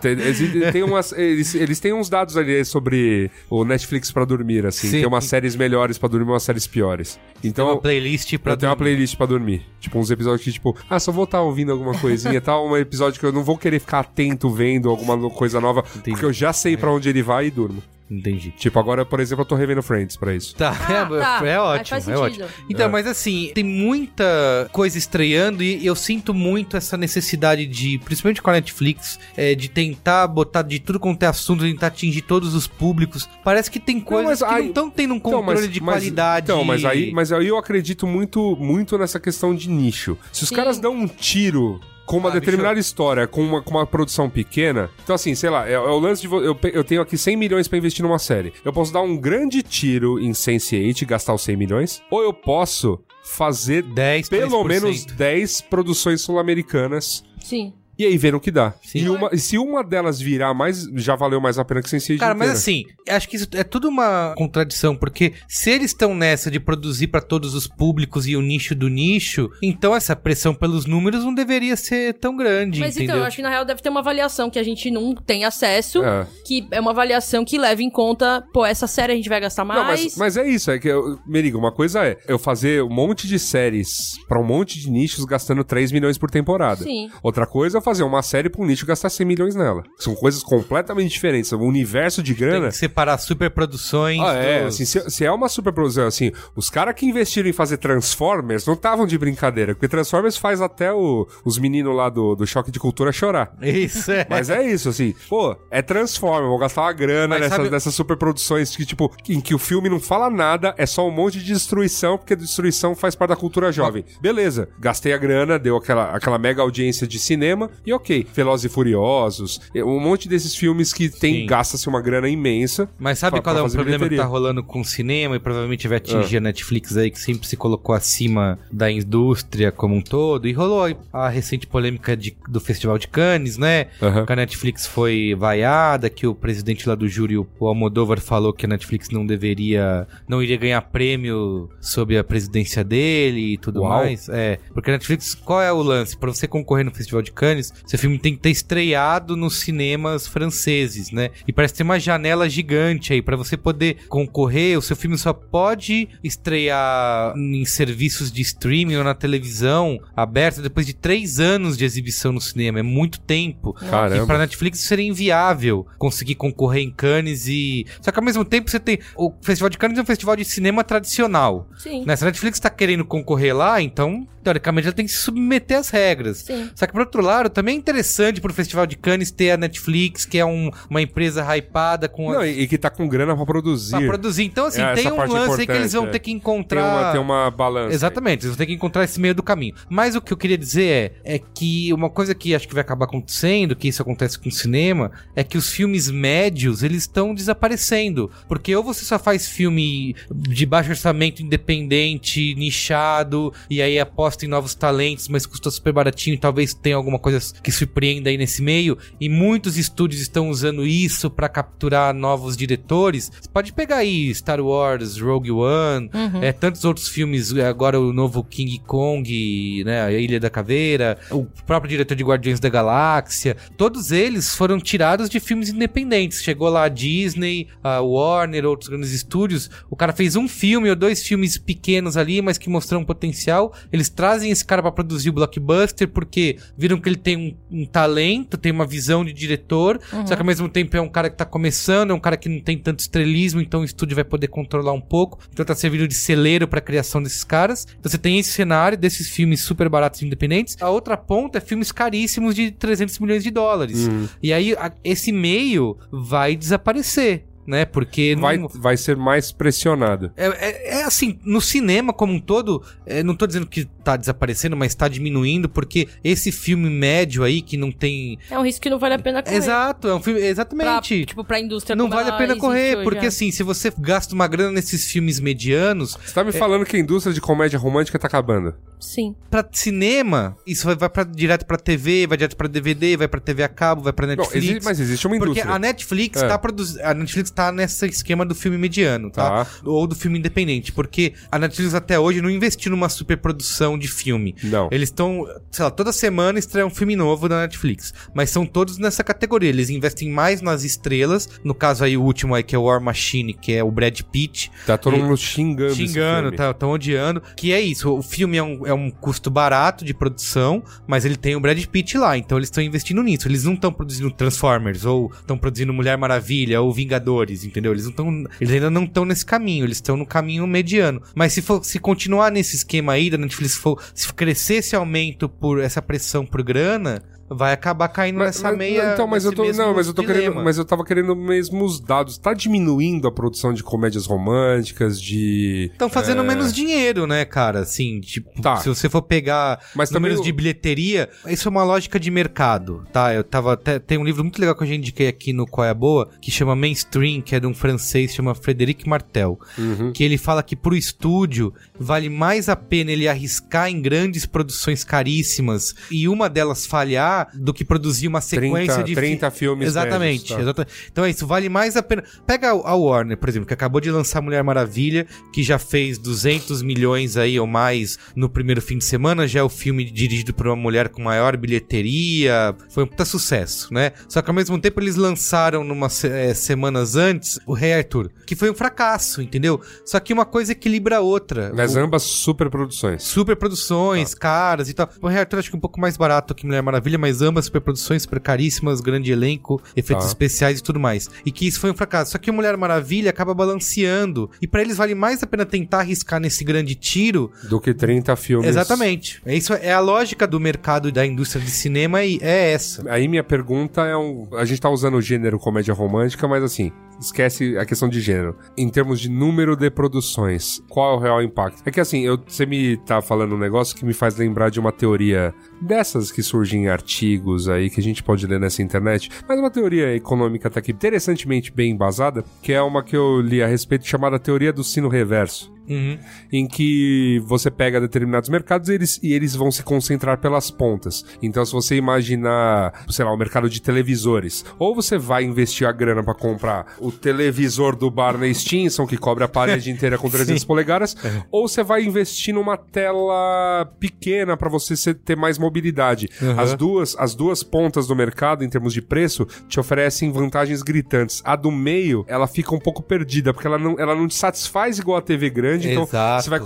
Te- eles, tem umas, eles, eles têm uns dados ali sobre o Netflix pra dormir, assim. Sim. Tem umas séries melhores pra dormir, umas séries piores. Tem Então, uma playlist pra eu tenho uma playlist pra dormir. Tipo, uns episódios que, tipo, ah, só vou estar ouvindo alguma coisinha e tal. Um episódio que eu não vou querer ficar atento vendo alguma coisa nova, porque eu já sei pra onde ele vai e durmo. Entendi. Tipo, agora, por exemplo, eu tô revendo Friends pra isso. Tá, Ah, é, tá. é ótimo, faz é ótimo. Então, É. mas assim, tem muita coisa estreando e eu sinto muito essa necessidade de, principalmente com a Netflix, é, de tentar botar de tudo quanto é assunto, tentar atingir todos os públicos. Parece que tem coisas mas que aí- não estão tendo um Então, controle de qualidade. Então, mas aí, mas aí eu acredito muito, muito nessa questão de nicho. Se os Sim. caras dão um tiro com uma Ah, determinada história, com uma, com uma produção pequena. Então, assim, sei lá, é, é o lance de. Eu, eu tenho aqui 100 milhões pra investir numa série. Eu posso dar um grande tiro em Sense8 e gastar os 100 milhões. Ou eu posso fazer 10, pelo 3%. menos 10 produções sul-americanas. Sim. E aí ver no que dá. Sim. E, uma- se uma delas virar mais, já valeu mais a pena que Sense8 Cara, mas inteira. assim, acho que isso é tudo uma contradição, porque se eles estão nessa de produzir pra todos os públicos e o nicho do nicho, então essa pressão pelos números não deveria ser tão grande, Mas entendeu? então, eu acho que na real deve ter uma avaliação que a gente não tem acesso, É. que é uma avaliação que leva em conta, pô, essa série a gente vai gastar mais. Não, mas, mas é isso, é que, eu, Merigo, uma coisa é eu fazer um monte de séries pra um monte de nichos gastando 3 milhões por temporada. Sim. Outra coisa é eu fazer uma série pra um nicho gastar 100 milhões nela. São coisas completamente diferentes. Um universo de Tem grana. que separar superproduções. Ah, é, dos- assim, se, se é uma superprodução, assim, os caras que investiram em fazer Transformers não estavam de brincadeira, porque Transformers faz até o- os meninos lá do, do Choque de Cultura chorar. Isso, é. Mas é isso, assim, pô, é Transformers, vou gastar uma grana Mas nessas, sabe- nessas superproduções que, tipo, em que o filme não fala nada, é só um monte de destruição, porque destruição faz parte da cultura jovem. Beleza, gastei a grana, deu aquela, aquela mega audiência de cinema, E ok, Velozes e Furiosos, um monte desses filmes que tem gasta-se uma grana imensa. Mas sabe Pra- qual pra é o problema que bilheteria. tá rolando com o cinema e provavelmente vai atingir Ah. a Netflix aí, que sempre se colocou acima da indústria como um todo? E rolou a recente polêmica de- do Festival de Cannes, né? Aham. Que a Netflix foi vaiada, que o presidente lá do júri, o Almodóvar, falou que a Netflix não deveria, não iria ganhar prêmio sob a presidência dele e tudo Uau. mais. É, porque a Netflix, qual é o lance? Pra você concorrer no Festival de Cannes, seu filme tem que ter estreado nos cinemas franceses, né? E parece ter uma janela gigante aí pra você poder concorrer. O seu filme só pode estrear em serviços de streaming ou na televisão aberta depois de três anos de exibição no cinema. É muito tempo. E Caramba. pra Netflix seria inviável conseguir concorrer em Cannes e. Só que ao mesmo tempo você tem. O Festival de Cannes é um festival de cinema tradicional. Sim. Né? Se a Netflix tá querendo concorrer lá, então, teoricamente, ela tem que se submeter às regras. Sim. Só que, por outro lado, também é interessante pro Festival de Cannes ter a Netflix, que é um- uma empresa hypada com. Não, a, e, e que tá com grana pra produzir. pra produzir. Então, assim, É, tem um lance aí que eles vão importante, ter é. que Tem encontrar. uma, tem uma balança. Exatamente, eles vão ter que encontrar esse meio do caminho. Mas o que eu queria dizer é, é que uma coisa que acho que vai acabar acontecendo, que isso acontece com o cinema, é que os filmes médios, eles estão desaparecendo. Porque ou você só faz filme de baixo orçamento, independente, nichado, e aí aposta em novos talentos, mas custa super baratinho e talvez tenha alguma coisa que surpreenda aí nesse meio, e muitos estúdios estão usando isso pra capturar novos diretores. Você pode pegar aí Star Wars, Rogue One, é, tantos outros filmes, agora o novo King Kong, né, a Ilha da Caveira, o próprio diretor de Guardiões da Galáxia, todos eles foram tirados de filmes independentes. Chegou lá a Disney, a Warner, outros grandes estúdios, o cara fez um filme ou dois filmes pequenos ali, mas que mostraram potencial. Eles trazem esse cara pra produzir o blockbuster porque viram que ele tem um, um talento, tem uma visão de diretor, só que ao mesmo tempo é um cara que tá começando, é um cara que não tem tanto estrelismo, então o estúdio vai poder controlar um pouco. Então tá servindo de celeiro pra criação desses caras. Então você tem esse cenário desses filmes super baratos e independentes. A outra ponta é filmes caríssimos de 300 milhões de dólares. E aí a- esse meio vai desaparecer. Né? Porque não- Vai, vai ser mais pressionado. é, é- é assim, no cinema como um todo, é, não tô dizendo que tá desaparecendo, mas tá diminuindo, porque esse filme médio aí, que não tem. É um risco que não vale a pena correr. Exato, é um filme. Pra, Exatamente. tipo, pra indústria não vale a pena existe correr, porque é. assim, se você gasta uma grana nesses filmes medianos, Você tá me falando que a indústria de comédia romântica tá acabando. Sim. pra cinema, isso vai, vai pra, direto pra TV, vai direto pra DVD, vai pra TV a cabo, vai pra Não, Netflix. exi- mas existe uma Porque indústria. a Netflix É. tá produzindo. A Netflix tá nesse esquema do filme mediano, tá? Tá. Ou do filme independente. Porque a Netflix até hoje não investiu numa superprodução de filme. Não. Eles estão, sei lá, toda semana estreia um filme novo da Netflix. Mas são todos nessa categoria. Eles investem mais nas estrelas. No caso aí, o último aí, que é o War Machine, que é o Brad Pitt. Tá todo E- mundo xingando Xingando, tá, tão odiando. Que é isso, o filme é um, é um custo barato de produção, mas ele tem o Brad Pitt lá, então eles estão investindo nisso. Eles não estão produzindo Transformers, ou estão produzindo Mulher Maravilha, ou Vingadores, entendeu? Eles não estão. Eles ainda não estão nesse caminho, eles estão no caminho mediano. Mas se for se continuar nesse esquema aí da Netflix, for, se crescer esse aumento por essa pressão por grana, vai acabar caindo Mas- nessa mas- meia. Então, mas eu tô. Não, mas eu tô dilema. querendo. Mas eu tava querendo mesmo os dados. Tá diminuindo a produção de comédias românticas, de. Estão fazendo É. menos dinheiro, né, cara? Assim, tipo, Tá. se você for pegar Mas números de bilheteria, isso é uma lógica de mercado, tá? Eu tava até. Tem um livro muito legal que eu já indiquei aqui no Qual é a Boa, que chama Mainstream, que é de um francês, chama Frédéric Martel. Uhum. Que ele fala que pro estúdio vale mais a pena ele arriscar em grandes produções caríssimas e uma delas falhar do que produzir uma sequência 30, de fi- 30 filmes Exatamente, médios, tá. exatamente. Então é isso, vale mais a pena. Pega a Warner, por exemplo, que acabou de lançar Mulher Maravilha, que já fez 200 milhões aí ou mais no primeiro fim de semana, já é o filme dirigido por uma mulher com maior bilheteria, foi um puta sucesso, né? Só que ao mesmo tempo eles lançaram numa se- eh, semanas antes o Rei Arthur, que foi um fracasso, entendeu? Só que uma coisa equilibra a outra. Mas O- ambas superproduções. Superproduções, caras e tal. O Rei Arthur acho que um pouco mais barato que Mulher Maravilha, mas ambas superproduções super caríssimas, grande elenco, efeitos Tá. especiais e tudo mais. E que isso foi um fracasso. Só que o Mulher Maravilha acaba balanceando. E pra eles vale mais a pena tentar arriscar nesse grande tiro. Do que 30 filmes. Exatamente. É isso é a lógica do mercado e da indústria de cinema e é essa. Aí minha pergunta é um. A gente tá usando o gênero comédia romântica, mas assim, esquece a questão de gênero. Em termos de número de produções, qual é o real impacto? É que assim, eu, você me tá falando um negócio que me faz lembrar de uma teoria dessas que surgem em artigos aí que a gente pode ler nessa internet, mas uma teoria econômica até que interessantemente bem embasada, que é uma que eu li a respeito chamada teoria do sino reverso. Uhum. Em que você pega determinados mercados e eles, e eles vão se concentrar pelas pontas. Então, se você imaginar, sei lá, o mercado de televisores, ou você vai investir a grana para comprar o televisor do Barney Stinson, que cobre a parede inteira com 300 polegadas, ou você vai investir numa tela pequena para você ter mais mobilidade. As, duas, as duas pontas do mercado, em termos de preço, te oferecem vantagens gritantes. A do meio, ela fica um pouco perdida, porque ela não, ela não te satisfaz igual a TV grande, então Exato. você vai,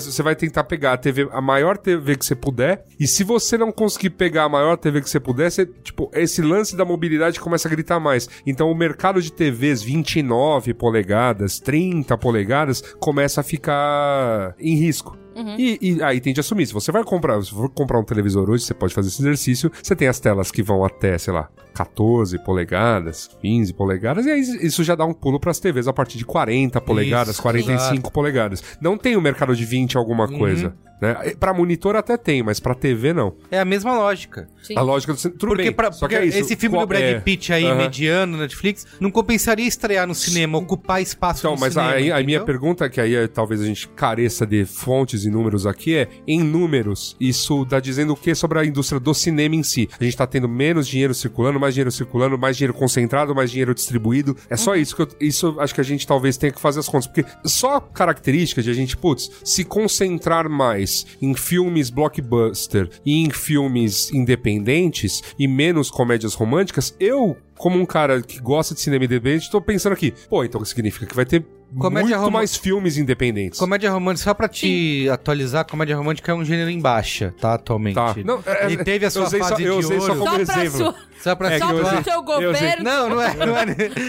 você vai tentar pegar a TV, a maior TV que você puder, e se você não conseguir pegar a maior TV que você puder, você, tipo, esse lance da mobilidade começa a gritar mais. Então o mercado de TVs 29 polegadas, 30 polegadas, começa a ficar em risco. E, e aí tem de assumir. Se você vai comprar, se for comprar um televisor hoje, você pode fazer esse exercício. Você tem as telas que vão até, sei lá, 14 polegadas, 15 polegadas, e aí isso já dá um pulo para as TVs a partir de 40 polegadas, Isso, 45 exato. polegadas. Não tem o mercado de 20 alguma coisa. Né? Para monitor até tem, mas para TV não. É a mesma lógica. Sim. A lógica do tudo porque bem. pra- só que porque é isso. esse filme Qual- do Brad é, Pitt aí, aham. mediano, Netflix, não compensaria estrear no cinema, ocupar espaço Então, no mas cinema. aí, a minha pergunta, que aí é, talvez a gente careça de fontes e números aqui, é: em números, isso tá dizendo o que sobre a indústria do cinema em si? A gente tá tendo menos dinheiro circulando, mais dinheiro circulando, mais dinheiro concentrado, mais dinheiro distribuído. É só isso que eu, isso acho que a gente talvez tenha que fazer as contas. Porque só característica de a gente, putz, se concentrar mais em filmes blockbuster e em filmes independentes e menos comédias românticas, eu. Como um cara que gosta de cinema independente, tô pensando aqui, pô, então significa que vai ter Comédia muito rom- mais filmes independentes. Comédia romântica, só pra te atualizar, comédia romântica é um gênero em baixa, tá? Atualmente. Tá. Não, é- Ele teve a sua usei só- fase eu de usei só ouro. como Só pra exemplo. sua... Só pra É que Só pro usei- seu eu governo. Não, não é. Não é,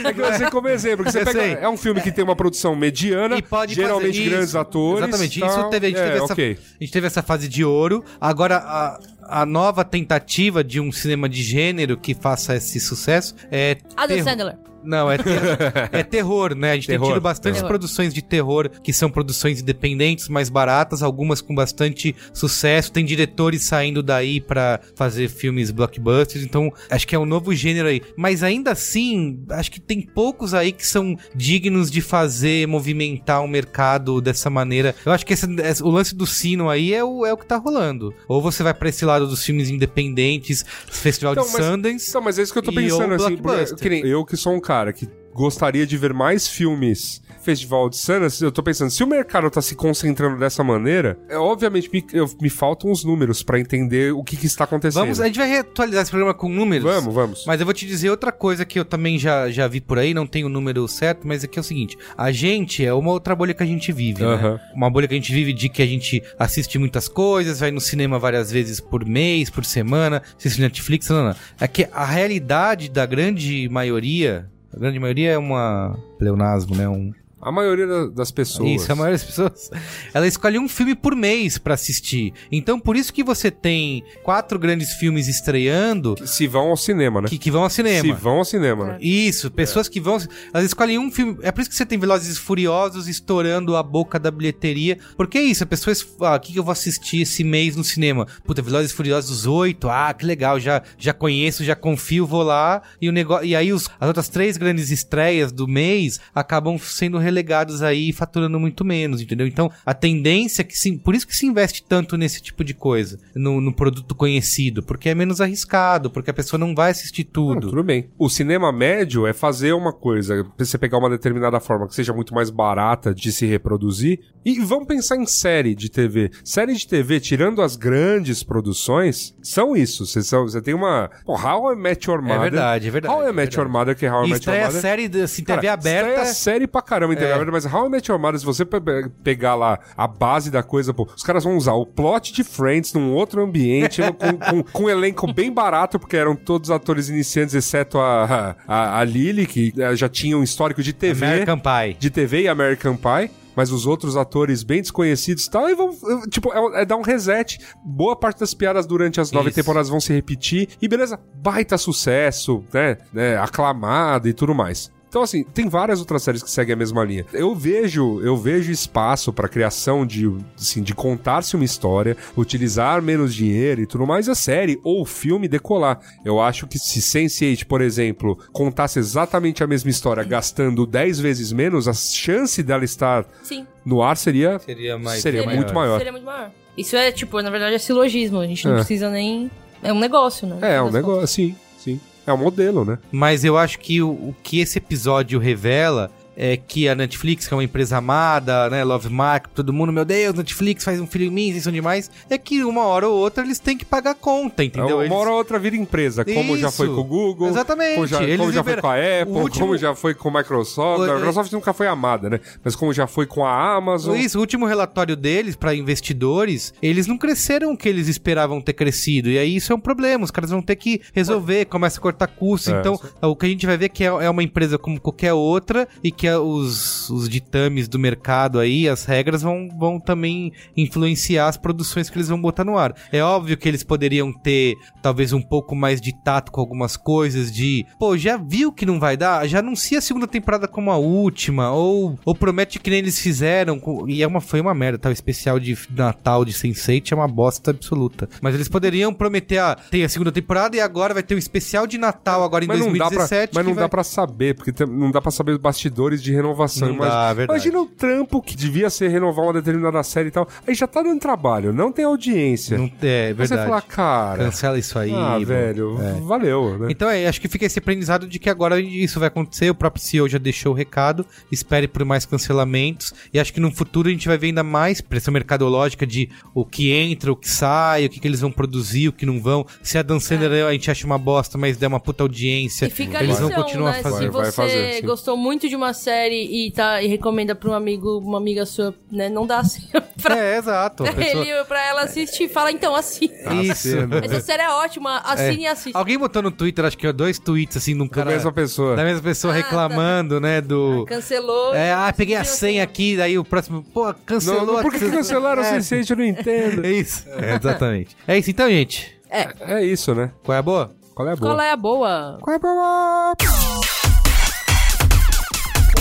É que eu usei como exemplo, você pega, é um filme que tem uma produção mediana, E pode geralmente fazer grandes isso. atores. Exatamente, tal. isso teve, a, gente é, teve essa, ok. a gente teve essa fase de ouro. Agora, a, a nova tentativa de um cinema de gênero que faça esse sucesso é. Adam terror. Sandler. Não, é, ter- é terror, né? A gente Terror, tem tido bastantes terror. produções de terror que são produções independentes, mais baratas, algumas com bastante sucesso. Tem diretores saindo daí pra fazer filmes blockbusters, então acho que é um novo gênero aí. Mas ainda assim, acho que tem poucos aí que são dignos de fazer movimentar o mercado dessa maneira. Eu acho que esse- esse- o lance do sino aí é o, é o que tá rolando. Ou você vai pra esse lado dos filmes independentes, Festival Então, de mas- Sundance. Então, mas é isso que eu tô pensando, assim. blockbuster. porque, que nem eu que sou um cara que gostaria de ver mais filmes Festival de Sundance, eu tô pensando, se o mercado tá se concentrando dessa maneira, é, obviamente me, eu- me faltam os números pra entender o que que está acontecendo. Vamos, a gente vai reatualizar esse programa com números. vamos, vamos. Mas eu vou te dizer outra coisa que eu também já, já vi por aí, não tenho o número certo, mas é que é o seguinte: a gente é uma outra bolha que a gente vive, Aham. né? Uma bolha que a gente vive de que a gente assiste muitas coisas, vai no cinema várias vezes por mês, por semana, assiste Netflix, não, não. É que a realidade da grande maioria, a grande maioria é uma pleonasmo, né? Um, A maioria da- das pessoas. isso, a maioria das pessoas. Ela escolhe um filme por mês pra assistir. Então, por isso que você tem quatro grandes filmes estreando Se vão ao cinema, né? que, que vão ao cinema. Se vão ao cinema, né? Isso, pessoas que vão. Elas escolhem um filme. É por isso que você tem Velozes e Furiosos estourando a boca da bilheteria. Porque é isso, as pessoas. Ah, o que, que eu vou assistir esse mês no cinema? Puta, Velozes e Furiosos 8. Ah, que legal, já, já conheço, já confio, vou lá. E o negócio. E aí os, as outras três grandes estreias do mês acabam sendo relegados aí faturando muito menos, entendeu? Então, a tendência é que sim. Por isso que se investe tanto nesse tipo de coisa. No, no produto conhecido. Porque é menos arriscado, porque a pessoa não vai assistir tudo. tudo bem. O cinema médio é fazer uma coisa, você pegar uma determinada forma que seja muito mais barata de se reproduzir. E vamos pensar em série de TV. Série de TV, tirando as grandes produções, são isso. Você, são, você tem uma. Pô, How I Met Your Mother. É verdade, é verdade. How I é Met Your verdade. Mother, que é How I Met Your Mother. série assim, TV Cara, aberta. estreia série pra caramba TV É. mas How I Met Your Mother, se você pe- pe- pegar lá a base da coisa, pô, os caras vão usar o plot de Friends num outro ambiente, com, com- com um elenco bem barato, porque eram todos atores iniciantes, exceto a, a, a Lily, que eh, já tinha um histórico de TV. American Pie. De TV e American Pie. Mas os outros atores bem desconhecidos e tal, e vão, tipo, é, é dar um reset. Boa parte das piadas durante as nove Isso. temporadas vão se repetir. E beleza, baita sucesso, né? né aclamado e tudo mais. Então, assim, tem várias outras séries que seguem a mesma linha. Eu vejo, eu vejo espaço pra criação de, assim, de contar-se uma história, utilizar menos dinheiro e tudo mais, a série ou o filme decolar. Eu acho que se Sense8, por exemplo, contasse exatamente a mesma história gastando 10 vezes menos, a chance dela estar Sim. no ar seria, Seria mais. seria muito maior. Seria muito maior. Isso é, tipo, na verdade é silogismo. A gente não É. precisa nem. É um negócio, né? É, é um negócio, sim, sim. É um modelo, né? Mas eu acho que o, o que esse episódio revela é que a Netflix, que é uma empresa amada, né, Love Mark, todo mundo, meu Deus, Netflix faz um filho em mim, vocês são demais, é que uma hora ou outra eles têm que pagar conta, entendeu? Uma Eles- hora ou outra vira empresa, como já Isso. foi com o Google, Exatamente. como já, como já foi com a Apple, último- como já foi com a Microsoft. O- a Microsoft nunca foi amada, né? Mas como já foi com a Amazon. Isso, o último relatório deles para investidores, eles não cresceram o que eles esperavam ter crescido. E aí isso é um problema, os caras vão ter que resolver, começa a cortar custos. É, então, sim. o que a gente vai ver é que é, é uma empresa como qualquer outra e que é os, os ditames do mercado aí, as regras vão, vão também influenciar as produções que eles vão botar no ar. É óbvio que eles poderiam ter talvez um pouco mais de tato com algumas coisas, de, pô, já viu que não vai dar? Já anuncia a segunda temporada como a última, ou, ou promete que nem eles fizeram, e é uma, foi uma merda, tá? O especial de Natal de Sense8 é uma bosta absoluta. Mas eles poderiam prometer, ah, tem a segunda temporada e agora vai ter um especial de Natal agora em mas não dá pra, 2017. mas não que dá vai- pra saber, porque tem- não dá pra saber os bastidores de renovação. Não Imagina, dá, verdade. imagina o trampo que devia ser renovar uma determinada série e tal. Aí já tá dando trabalho, não tem audiência. Não, é, Aí você verdade. fala, cara. Cancela isso aí. ah, velho, É. valeu, né? Então é, acho que fica esse aprendizado de que agora isso vai acontecer, o próprio CEO já deixou o recado, espere por mais cancelamentos, e acho que no futuro a gente vai ver ainda mais pressão mercadológica de o que entra, o que sai, o que, que eles vão produzir, o que não vão. Se a Dan Sandler a gente acha uma bosta, mas der uma puta audiência, E eles lição, vão continuar né? fazendo. Se vai você fazer, gostou muito de uma série e, tá, e recomenda pra um amigo, uma amiga sua, né? Não dá assim pra, É, exato. a pessoa- ele, pra ela assistir. Fala, então, assim. Isso. Essa série é ótima, assine e assiste. Alguém botou no Twitter, acho que dois tweets assim, num Da cara. mesma pessoa. Da mesma pessoa Ah, reclamando, né? Do. Cancelou. É, ah, peguei a assistiu, senha assim. aqui, daí o próximo. Pô, cancelou. Não, a por que, que can- cancelaram o É. Sense8? Eu não entendo. É isso. É, exatamente. É isso então, gente. É isso, né? Qual é a boa? Qual é a boa? Qual é a boa? Qual é a boa?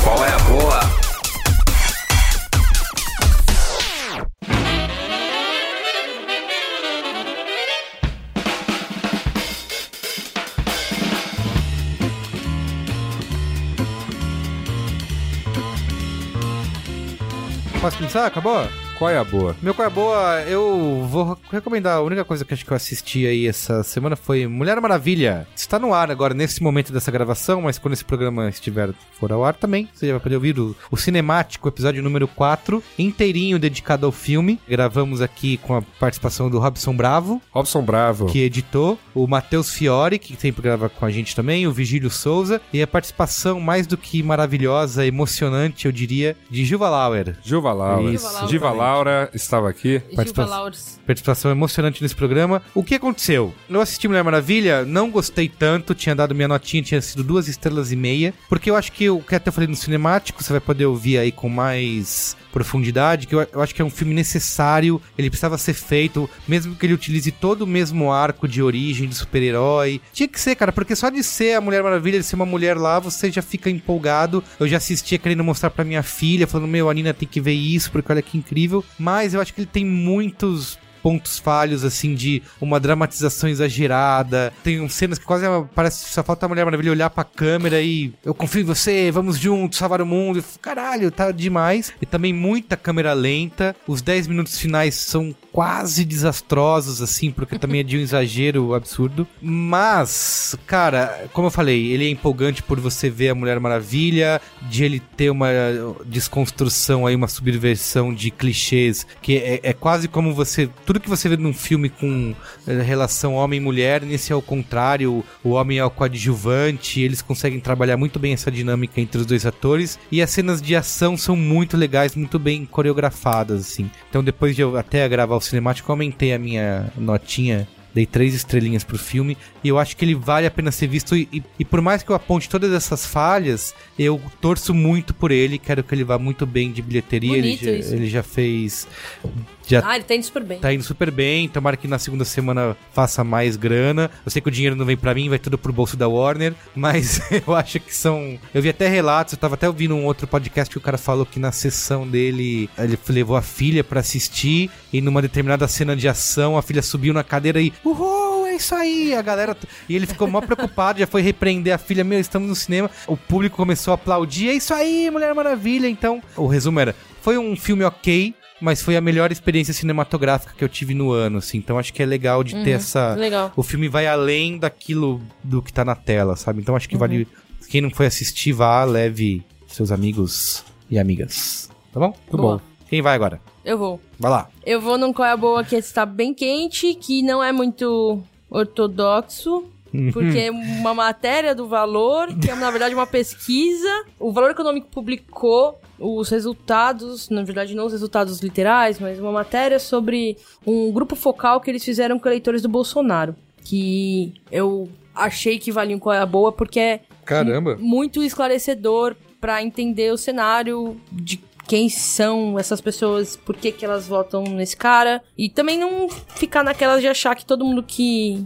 Qual é a boa? Posso começar? Acabou? Qual é a boa? Meu qual é a boa, eu vou recomendar. A única coisa que acho que eu assisti aí essa semana foi Mulher Maravilha. Está no ar agora, nesse momento dessa gravação, mas quando esse programa estiver for ao ar também, você já vai poder ouvir o, o cinemático, episódio número 4, inteirinho dedicado ao filme. Gravamos aqui com a participação do Robson Bravo, Robson Bravo. que editou, o Matheus Fiore, que sempre grava com a gente também, o Vigílio Souza, e a participação mais do que maravilhosa, emocionante, eu diria, de Juva Lauer. Juva Laura. Isso, Diva Laura estava aqui. Gilva Participação. Emocionante nesse programa. O que aconteceu? Eu assisti Mulher Maravilha, não gostei tanto, tinha dado minha notinha, tinha sido duas estrelas e meia, porque eu acho que o que até eu falei no cinemático, você vai poder ouvir aí com mais profundidade, que eu, eu acho que é um filme necessário, ele precisava ser feito, mesmo que ele utilize todo o mesmo arco de origem do super-herói. Tinha que ser, cara, porque só de ser a Mulher Maravilha, de ser uma mulher lá, você já fica empolgado. Eu já assistia querendo mostrar pra minha filha, falando, meu, a Nina tem que ver isso, porque olha que incrível. Mas eu acho que ele tem muitos pontos falhos, assim, de uma dramatização exagerada. Tem cenas que quase parece só falta a Mulher Maravilha olhar pra câmera e eu confio em você, vamos juntos salvar o mundo. Caralho, tá demais. E também muita câmera lenta. Os 10 minutos finais são quase desastrosos, assim, porque também é de um exagero absurdo. Mas, cara, como eu falei, ele é empolgante por você ver a Mulher Maravilha, de ele ter uma desconstrução aí, uma subversão de clichês, que é, é quase como você. Tudo que você vê num filme com eh, relação homem-mulher, nesse é o contrário, o homem é o coadjuvante, eles conseguem trabalhar muito bem essa dinâmica entre os dois atores, e as cenas de ação são muito legais, muito bem coreografadas, assim. Então depois de eu até gravar o cinemático, eu aumentei a minha notinha Dei três estrelinhas pro filme e eu acho que ele vale a pena ser visto. E, e, e por mais que eu aponte todas essas falhas, eu torço muito por ele. Quero que ele vá muito bem de bilheteria. Ele já, ele já fez. Já Ah, ele tá indo super bem. tá indo super bem. Tomara que na segunda semana faça mais grana. Eu sei que o dinheiro não vem pra mim, vai tudo pro bolso da Warner. Mas eu acho que são. Eu vi até relatos, eu tava até ouvindo um outro podcast que o cara falou que na sessão dele ele levou a filha pra assistir. E numa determinada cena de ação, a filha subiu na cadeira e. Uhul! É isso aí, a galera. E ele ficou mó preocupado, já foi repreender a filha. Meu, estamos no cinema. O público começou a aplaudir. É isso aí, Mulher Maravilha. Então, o resumo era: foi um filme ok, mas foi a melhor experiência cinematográfica que eu tive no ano, assim. Então acho que é legal de ter essa. Legal. O filme vai além daquilo do que tá na tela, sabe? Então acho que vale. Quem não foi assistir, vá, leve seus amigos e amigas. Tá bom? Tudo bom. Quem vai agora? Eu vou. Vai lá. Eu vou num qual é a boa que está bem quente, que não é muito ortodoxo. Porque é uma matéria do Valor, que é na verdade uma pesquisa. O Valor Econômico publicou os resultados, na verdade não os resultados literais, mas uma matéria sobre um grupo focal que eles fizeram com eleitores do Bolsonaro. Que eu achei que valia qual é a boa, porque é Caramba. muito esclarecedor pra entender o cenário de quem são essas pessoas, por que, que elas votam nesse cara. E também não ficar naquelas de achar que todo mundo que.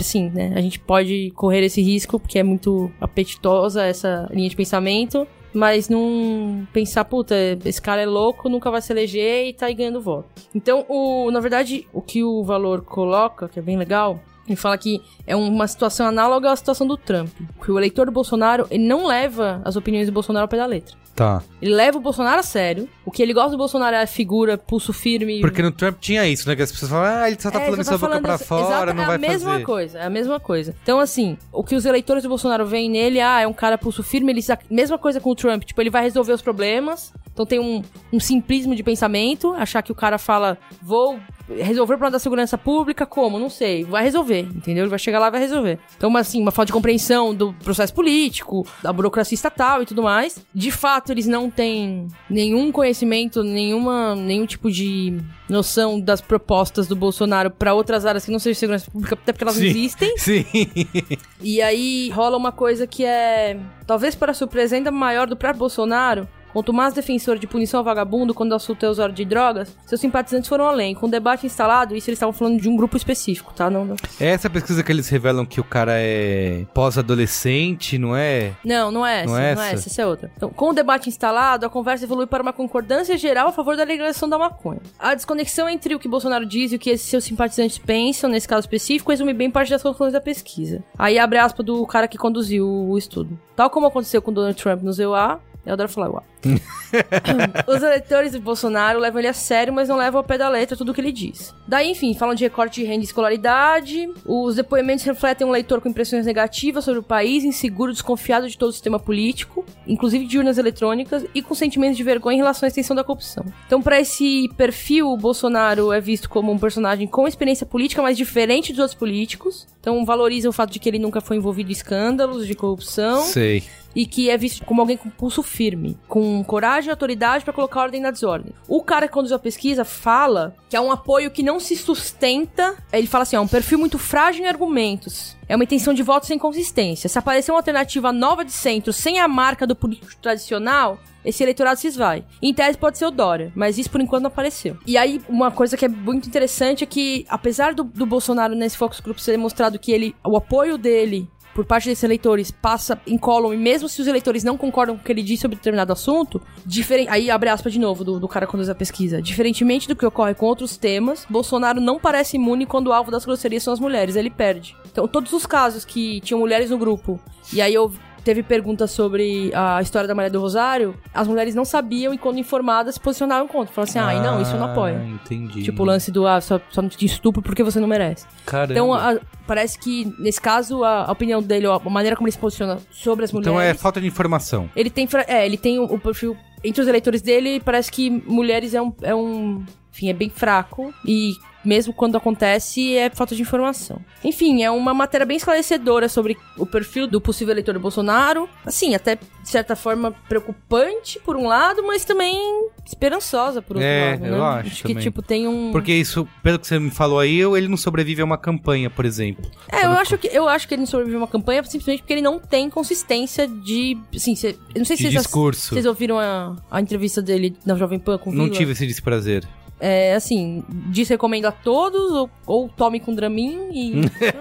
Sim, né? A gente pode correr esse risco, porque é muito apetitosa essa linha de pensamento. Mas não pensar, puta, esse cara é louco, nunca vai se eleger e tá aí ganhando voto. Então, o, na verdade, o que o valor coloca, que é bem legal, ele fala que é uma situação análoga à situação do Trump. Que o eleitor do Bolsonaro, ele não leva as opiniões do Bolsonaro ao pé da letra. Tá. Ele leva o Bolsonaro a sério. O que ele gosta do Bolsonaro é a figura, pulso firme. Porque no Trump tinha isso, né? Que as pessoas falam, ah, ele só tá É, falando isso da boca pra fora, exato, não é vai a mesma fazer. coisa, é a mesma coisa. Então, assim, o que os eleitores do Bolsonaro veem nele, ah, é um cara pulso firme, ele mesma coisa com o Trump, tipo, ele vai resolver os problemas. Então tem um, um simplismo de pensamento, achar que o cara fala, vou resolver o problema da segurança pública, como? Não sei. Vai resolver, entendeu? Ele vai chegar lá e vai resolver. Então, mas, assim, uma falta de compreensão do processo político, da burocracia estatal e tudo mais. De fato, eles não têm nenhum conhecimento, nenhuma, nenhum tipo de noção das propostas do Bolsonaro pra outras áreas que não sejam segurança pública, até porque elas não Sim. existem. Sim. E aí rola uma coisa que é, talvez para surpresa ainda maior do próprio Bolsonaro, quanto mais defensor de punição ao vagabundo quando assunto é o usuário de drogas, seus simpatizantes foram além. Com o debate instalado, isso eles estavam falando de um grupo específico, tá? Não, não, É essa pesquisa que eles revelam que o cara é pós-adolescente, não é? não, não é essa, Não não é é essa? essa, essa é outra. Então, com o debate instalado, a conversa evolui para uma concordância geral a favor da legalização da maconha. A desconexão entre o que Bolsonaro diz e o que esses seus simpatizantes pensam, nesse caso específico, resume bem parte das conclusões da pesquisa. Aí abre aspas do cara que conduziu o estudo. Tal como aconteceu com Donald Trump no ZEUA, eu adoro falar UA. Os eleitores de Bolsonaro levam ele a sério, mas não levam ao pé da letra tudo o que ele diz. Daí, enfim, falam de recorte de renda e escolaridade. Os depoimentos refletem um leitor com impressões negativas sobre o país, inseguro, desconfiado de todo o sistema político, inclusive de urnas eletrônicas, e com sentimentos de vergonha em relação à extensão da corrupção. Então, para esse perfil, o Bolsonaro é visto como um personagem com experiência política, mas diferente dos outros políticos. Então, valoriza o fato de que ele nunca foi envolvido em escândalos de corrupção Sei. e que é visto como alguém com pulso firme, com coragem e autoridade pra colocar ordem na desordem. O cara que conduziu a pesquisa fala que é um apoio que não se sustenta. Ele fala assim: é um perfil muito frágil em argumentos. É uma intenção de voto sem consistência. Se aparecer uma alternativa nova de centro sem a marca do político tradicional, esse eleitorado se esvai. Em tese pode ser o Dória, mas isso por enquanto não apareceu. E aí, uma coisa que é muito interessante é que, apesar do, do Bolsonaro nesse focus group ser demonstrado que ele, o apoio dele por parte desses eleitores passa incólume, mesmo se os eleitores não concordam com o que ele diz sobre determinado assunto, diferen... aí abre aspas de novo do, do cara quando conduz a pesquisa. Diferentemente do que ocorre com outros temas, Bolsonaro não parece imune quando o alvo das grosserias são as mulheres, ele perde. Então, todos os casos que tinham mulheres no grupo, e aí eu teve perguntas sobre a história da Maria do Rosário, as mulheres não sabiam e quando informadas se posicionavam contra. Falaram assim, ai não, isso eu não apoio. Ah, Entendi. Tipo o lance do, ah, só, só não te estupro porque você não merece. Caramba. Então, a- parece que, nesse caso, a, a opinião dele, a maneira como ele se posiciona sobre as mulheres. Então é falta de informação. Ele tem. É, ele tem o, o perfil. Entre os eleitores dele, parece que mulheres é um. É um enfim, é bem fraco. E mesmo quando acontece, é falta de informação. Enfim, é uma matéria bem esclarecedora sobre o perfil do possível eleitor do Bolsonaro. Assim, até de certa forma preocupante por um lado, mas também esperançosa por outro É, lado, eu né? acho que, também. tipo, tem um... Porque isso, pelo que você me falou aí, ele não sobrevive a uma campanha, por exemplo. É, eu acho, que, eu acho que ele não sobreviveu a uma campanha simplesmente porque ele não tem consistência de... Assim, cê, eu não sei se vocês, vocês ouviram a, a entrevista dele na Jovem Pan com o Não Vila. tive esse desprazer. É, assim, desrecomendo a todos, ou, ou tome com Dramin e...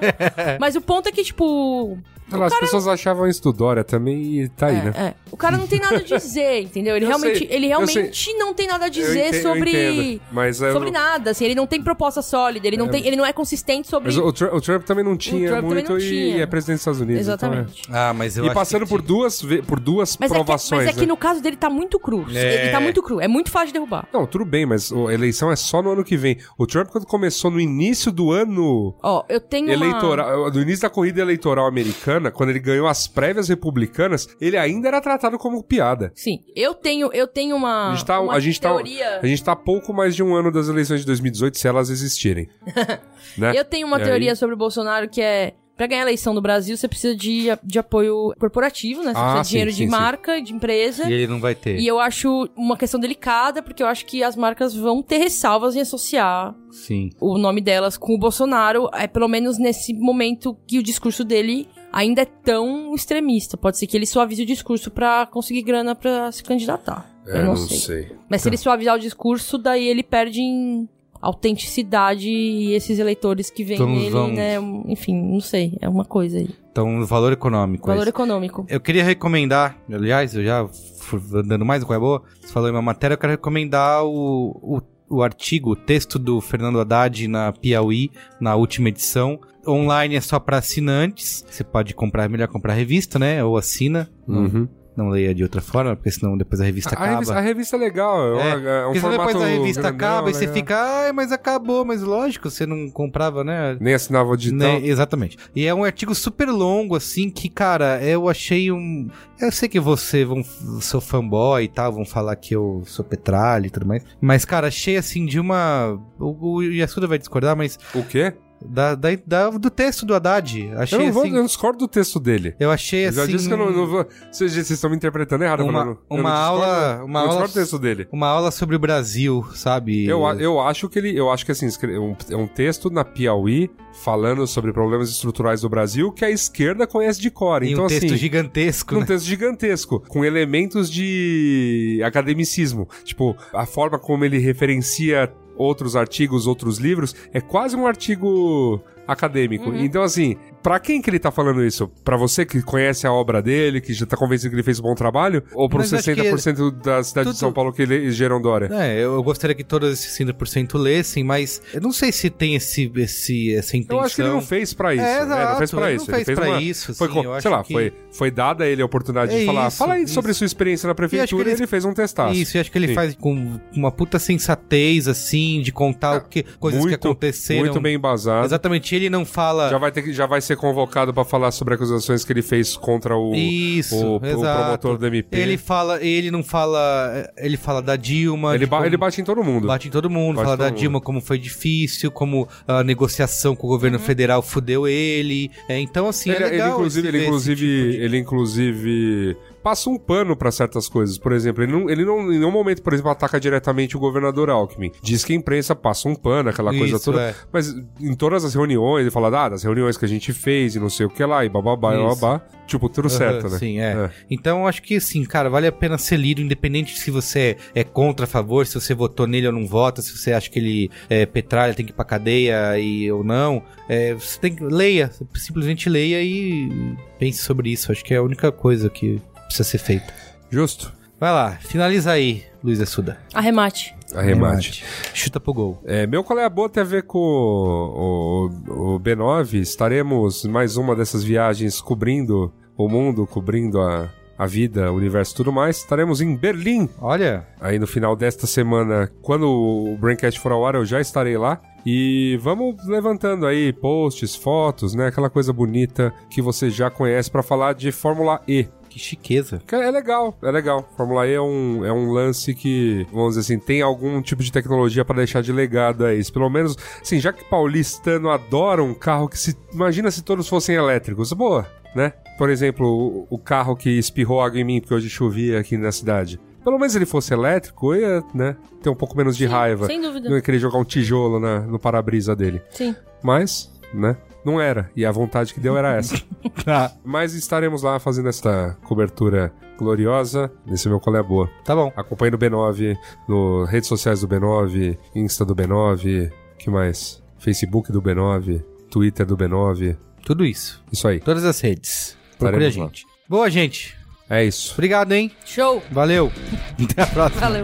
Mas o ponto é que, tipo... Lá, As pessoas achavam isso do Dória também e tá aí, é, né? é. O cara não tem nada a dizer, entendeu? Ele Eu realmente, sei, ele realmente não tem nada a Eu dizer ente- eu sobre... entendo, mas eu Sobre não- nada, assim, ele não tem proposta sólida, ele não, tem, ele não é consistente sobre... Mas o, Trump, o Trump também não tinha também muito não e tinha. é presidente dos Estados Unidos. então é. Exatamente. Ah, mas eu E acho passando que por duas, por duas Mas é, que, provações, mas é que né? no caso dele tá muito cru. É. Ele tá muito cru. É muito fácil de derrubar. Não, tudo bem, mas a eleição é só no ano que vem. O Trump, quando começou no início do ano Ó, eu tenho uma... eleitoral, do início da corrida eleitoral americana, quando ele ganhou as prévias republicanas, ele ainda era tratado como piada. Sim, eu tenho, eu tenho uma, A gente tá, uma a gente tá, teoria... a gente tá pouco mais de um ano das eleições de 2018, se elas existirem. né? Eu tenho uma E teoria aí? sobre o Bolsonaro que é... Pra ganhar a eleição do Brasil, você precisa de, de apoio corporativo, né? Você Ah, precisa de sim, dinheiro sim, de sim. marca, de empresa. E ele não vai ter. E eu acho uma questão delicada, porque eu acho que as marcas vão ter ressalvas em associar Sim. o nome delas com o Bolsonaro, é pelo menos nesse momento que o discurso dele ainda é tão extremista. Pode ser que ele suavize o discurso pra conseguir grana pra se candidatar. É, eu não, sei. Mas se ele suavizar o discurso, daí ele perde em autenticidade e esses eleitores que vêm Então nele, vamos- né? Enfim, não sei. É uma coisa aí. Então, valor econômico. Valor esse. econômico. Eu queria recomendar, aliás, eu já fui dando mais qual é boa. Você falou em uma matéria, eu quero recomendar o, o, o artigo, o texto do Fernando Haddad na Piauí, na última edição. Online é só para assinantes. Você pode comprar, é melhor comprar revista, né? Ou assina. Não, Uhum. não leia de outra forma, porque senão depois a revista A, a acaba. revista, a revista é legal, é, uma- é um formato depois a revista grandão, acaba e você legal. fica, ai, mas acabou, mas lógico, você não comprava, né? Nem assinava o digital. Né, exatamente. E é um artigo super longo, assim, que, cara, eu achei um. Eu sei que você vão, sou fanboy e tal, vão falar que eu sou petralha e tudo mais. Mas, cara, achei assim de uma. O, o Yasuda vai discordar, mas. O quê? Da, da, da- do texto do Haddad. Achei Eu não vou, assim. eu discordo do texto dele. Eu achei Eu assim. já disse que eu não, não vou. Vocês, vocês estão me interpretando errado. Uma- falando. Uma não discordo- aula- uma eu aula- discordo do texto dele. Uma aula sobre o Brasil, sabe? Eu, eu acho que ele. Eu acho que assim, escre- um, é um texto na Piauí falando sobre problemas estruturais do Brasil que a esquerda conhece de cor. Então, um texto assim. gigantesco, Num né? texto gigantesco, com elementos de academicismo. Tipo, a forma como ele referencia outros artigos, outros livros, é quase um artigo acadêmico. Uhum. Então, assim, pra quem que ele tá falando isso? Pra você que conhece a obra dele, que já tá convencido que ele fez um bom trabalho? Ou pros Mas acho que 60% da cidade tudo- de São Paulo que elegeram Dória? É, eu gostaria que todos esses 5% lessem, mas eu não sei se tem esse, esse, essa intenção. Eu acho que ele não fez pra isso. É, né? Ele não fez pra ele isso. não fez pra uma- isso, Foi, acho sei lá, que- foi, foi dada a ele a oportunidade É de falar. isso, Fala aí isso. sobre sua experiência na que prefeitura e ele- ele fez um testaço. Isso, e acho que ele Sim. faz com uma puta sensatez, assim, de contar o que, coisas que muito, aconteceram. Muito bem embasado. Exatamente, ele não fala. Já vai, ter que, já vai ser convocado pra falar sobre acusações que ele fez contra o, Isso, o, o promotor do MP. Ele fala, ele não fala, ele fala da Dilma, Ele, ba- como- ele bate em todo mundo. bate em todo mundo, Bate fala todo da mundo. Dilma como foi difícil, como a negociação com o governo federal fudeu ele. É, então assim, ele, é ele, legal inclusive, esse- ele, esse inclusive, tipo de- ele inclusive passa um pano pra certas coisas. Por exemplo, ele não, ele não, em nenhum momento, por exemplo, ataca diretamente o governador Alckmin. Diz que a imprensa passa um pano, aquela coisa Isso, toda. é. Mas em todas as reuniões, ele fala, ah, das reuniões que a gente fez e não sei o que lá, e bababá, e Isso. babá. Tipo, tudo certo, Aham, né? Sim, é. Então, acho que, assim, cara, vale a pena ser lido, independente se você é contra, a favor, se você votou nele ou não vota, se você acha que ele é petralha, tem que ir pra cadeia e, ou não. É, você tem que... Leia, simplesmente leia e pense sobre isso. Acho que é a única coisa que precisa ser feita. Justo. Vai lá, finaliza aí, Luiz Assuda. Arremate. Arremate. Chuta pro gol. É, meu qual é a boa tem a ver com o, o- o B9. Estaremos mais uma dessas viagens cobrindo o mundo, cobrindo a, a vida, o universo e tudo mais. Estaremos em Berlim Olha, aí no final desta semana. Quando o Braincast for ao ar, eu já estarei lá. E vamos levantando aí posts, fotos, né? Aquela coisa bonita que você já conhece para falar de Fórmula E. Que chiqueza. Cara, É legal, é legal. Fórmula E é um, é um lance que, vamos dizer assim, tem algum tipo de tecnologia pra deixar de legado a isso. Pelo menos, assim, já que paulistano adora um carro que se. Imagina se todos fossem elétricos. Boa, né? Por exemplo, o, o carro que espirrou água em mim porque hoje chovia aqui na cidade. Pelo menos ele fosse elétrico, eu ia, né, ter um pouco menos de Sim, raiva. sem dúvida. Não ia querer jogar um tijolo na- no para-brisa dele. Sim. Mas, né, não era. E a vontade que deu era essa. Tá, Mas estaremos lá fazendo esta cobertura gloriosa nesse meu Colé Boa. tá bom. Acompanhe no B9, no redes sociais do B9, Insta do B9, que mais? Facebook do B9, Twitter do B9. Tudo isso. Isso aí. Todas as redes. Procure a Estaremos lá. gente. Boa, gente. É isso. Obrigado, hein? Show. Valeu. Até a próxima. Valeu.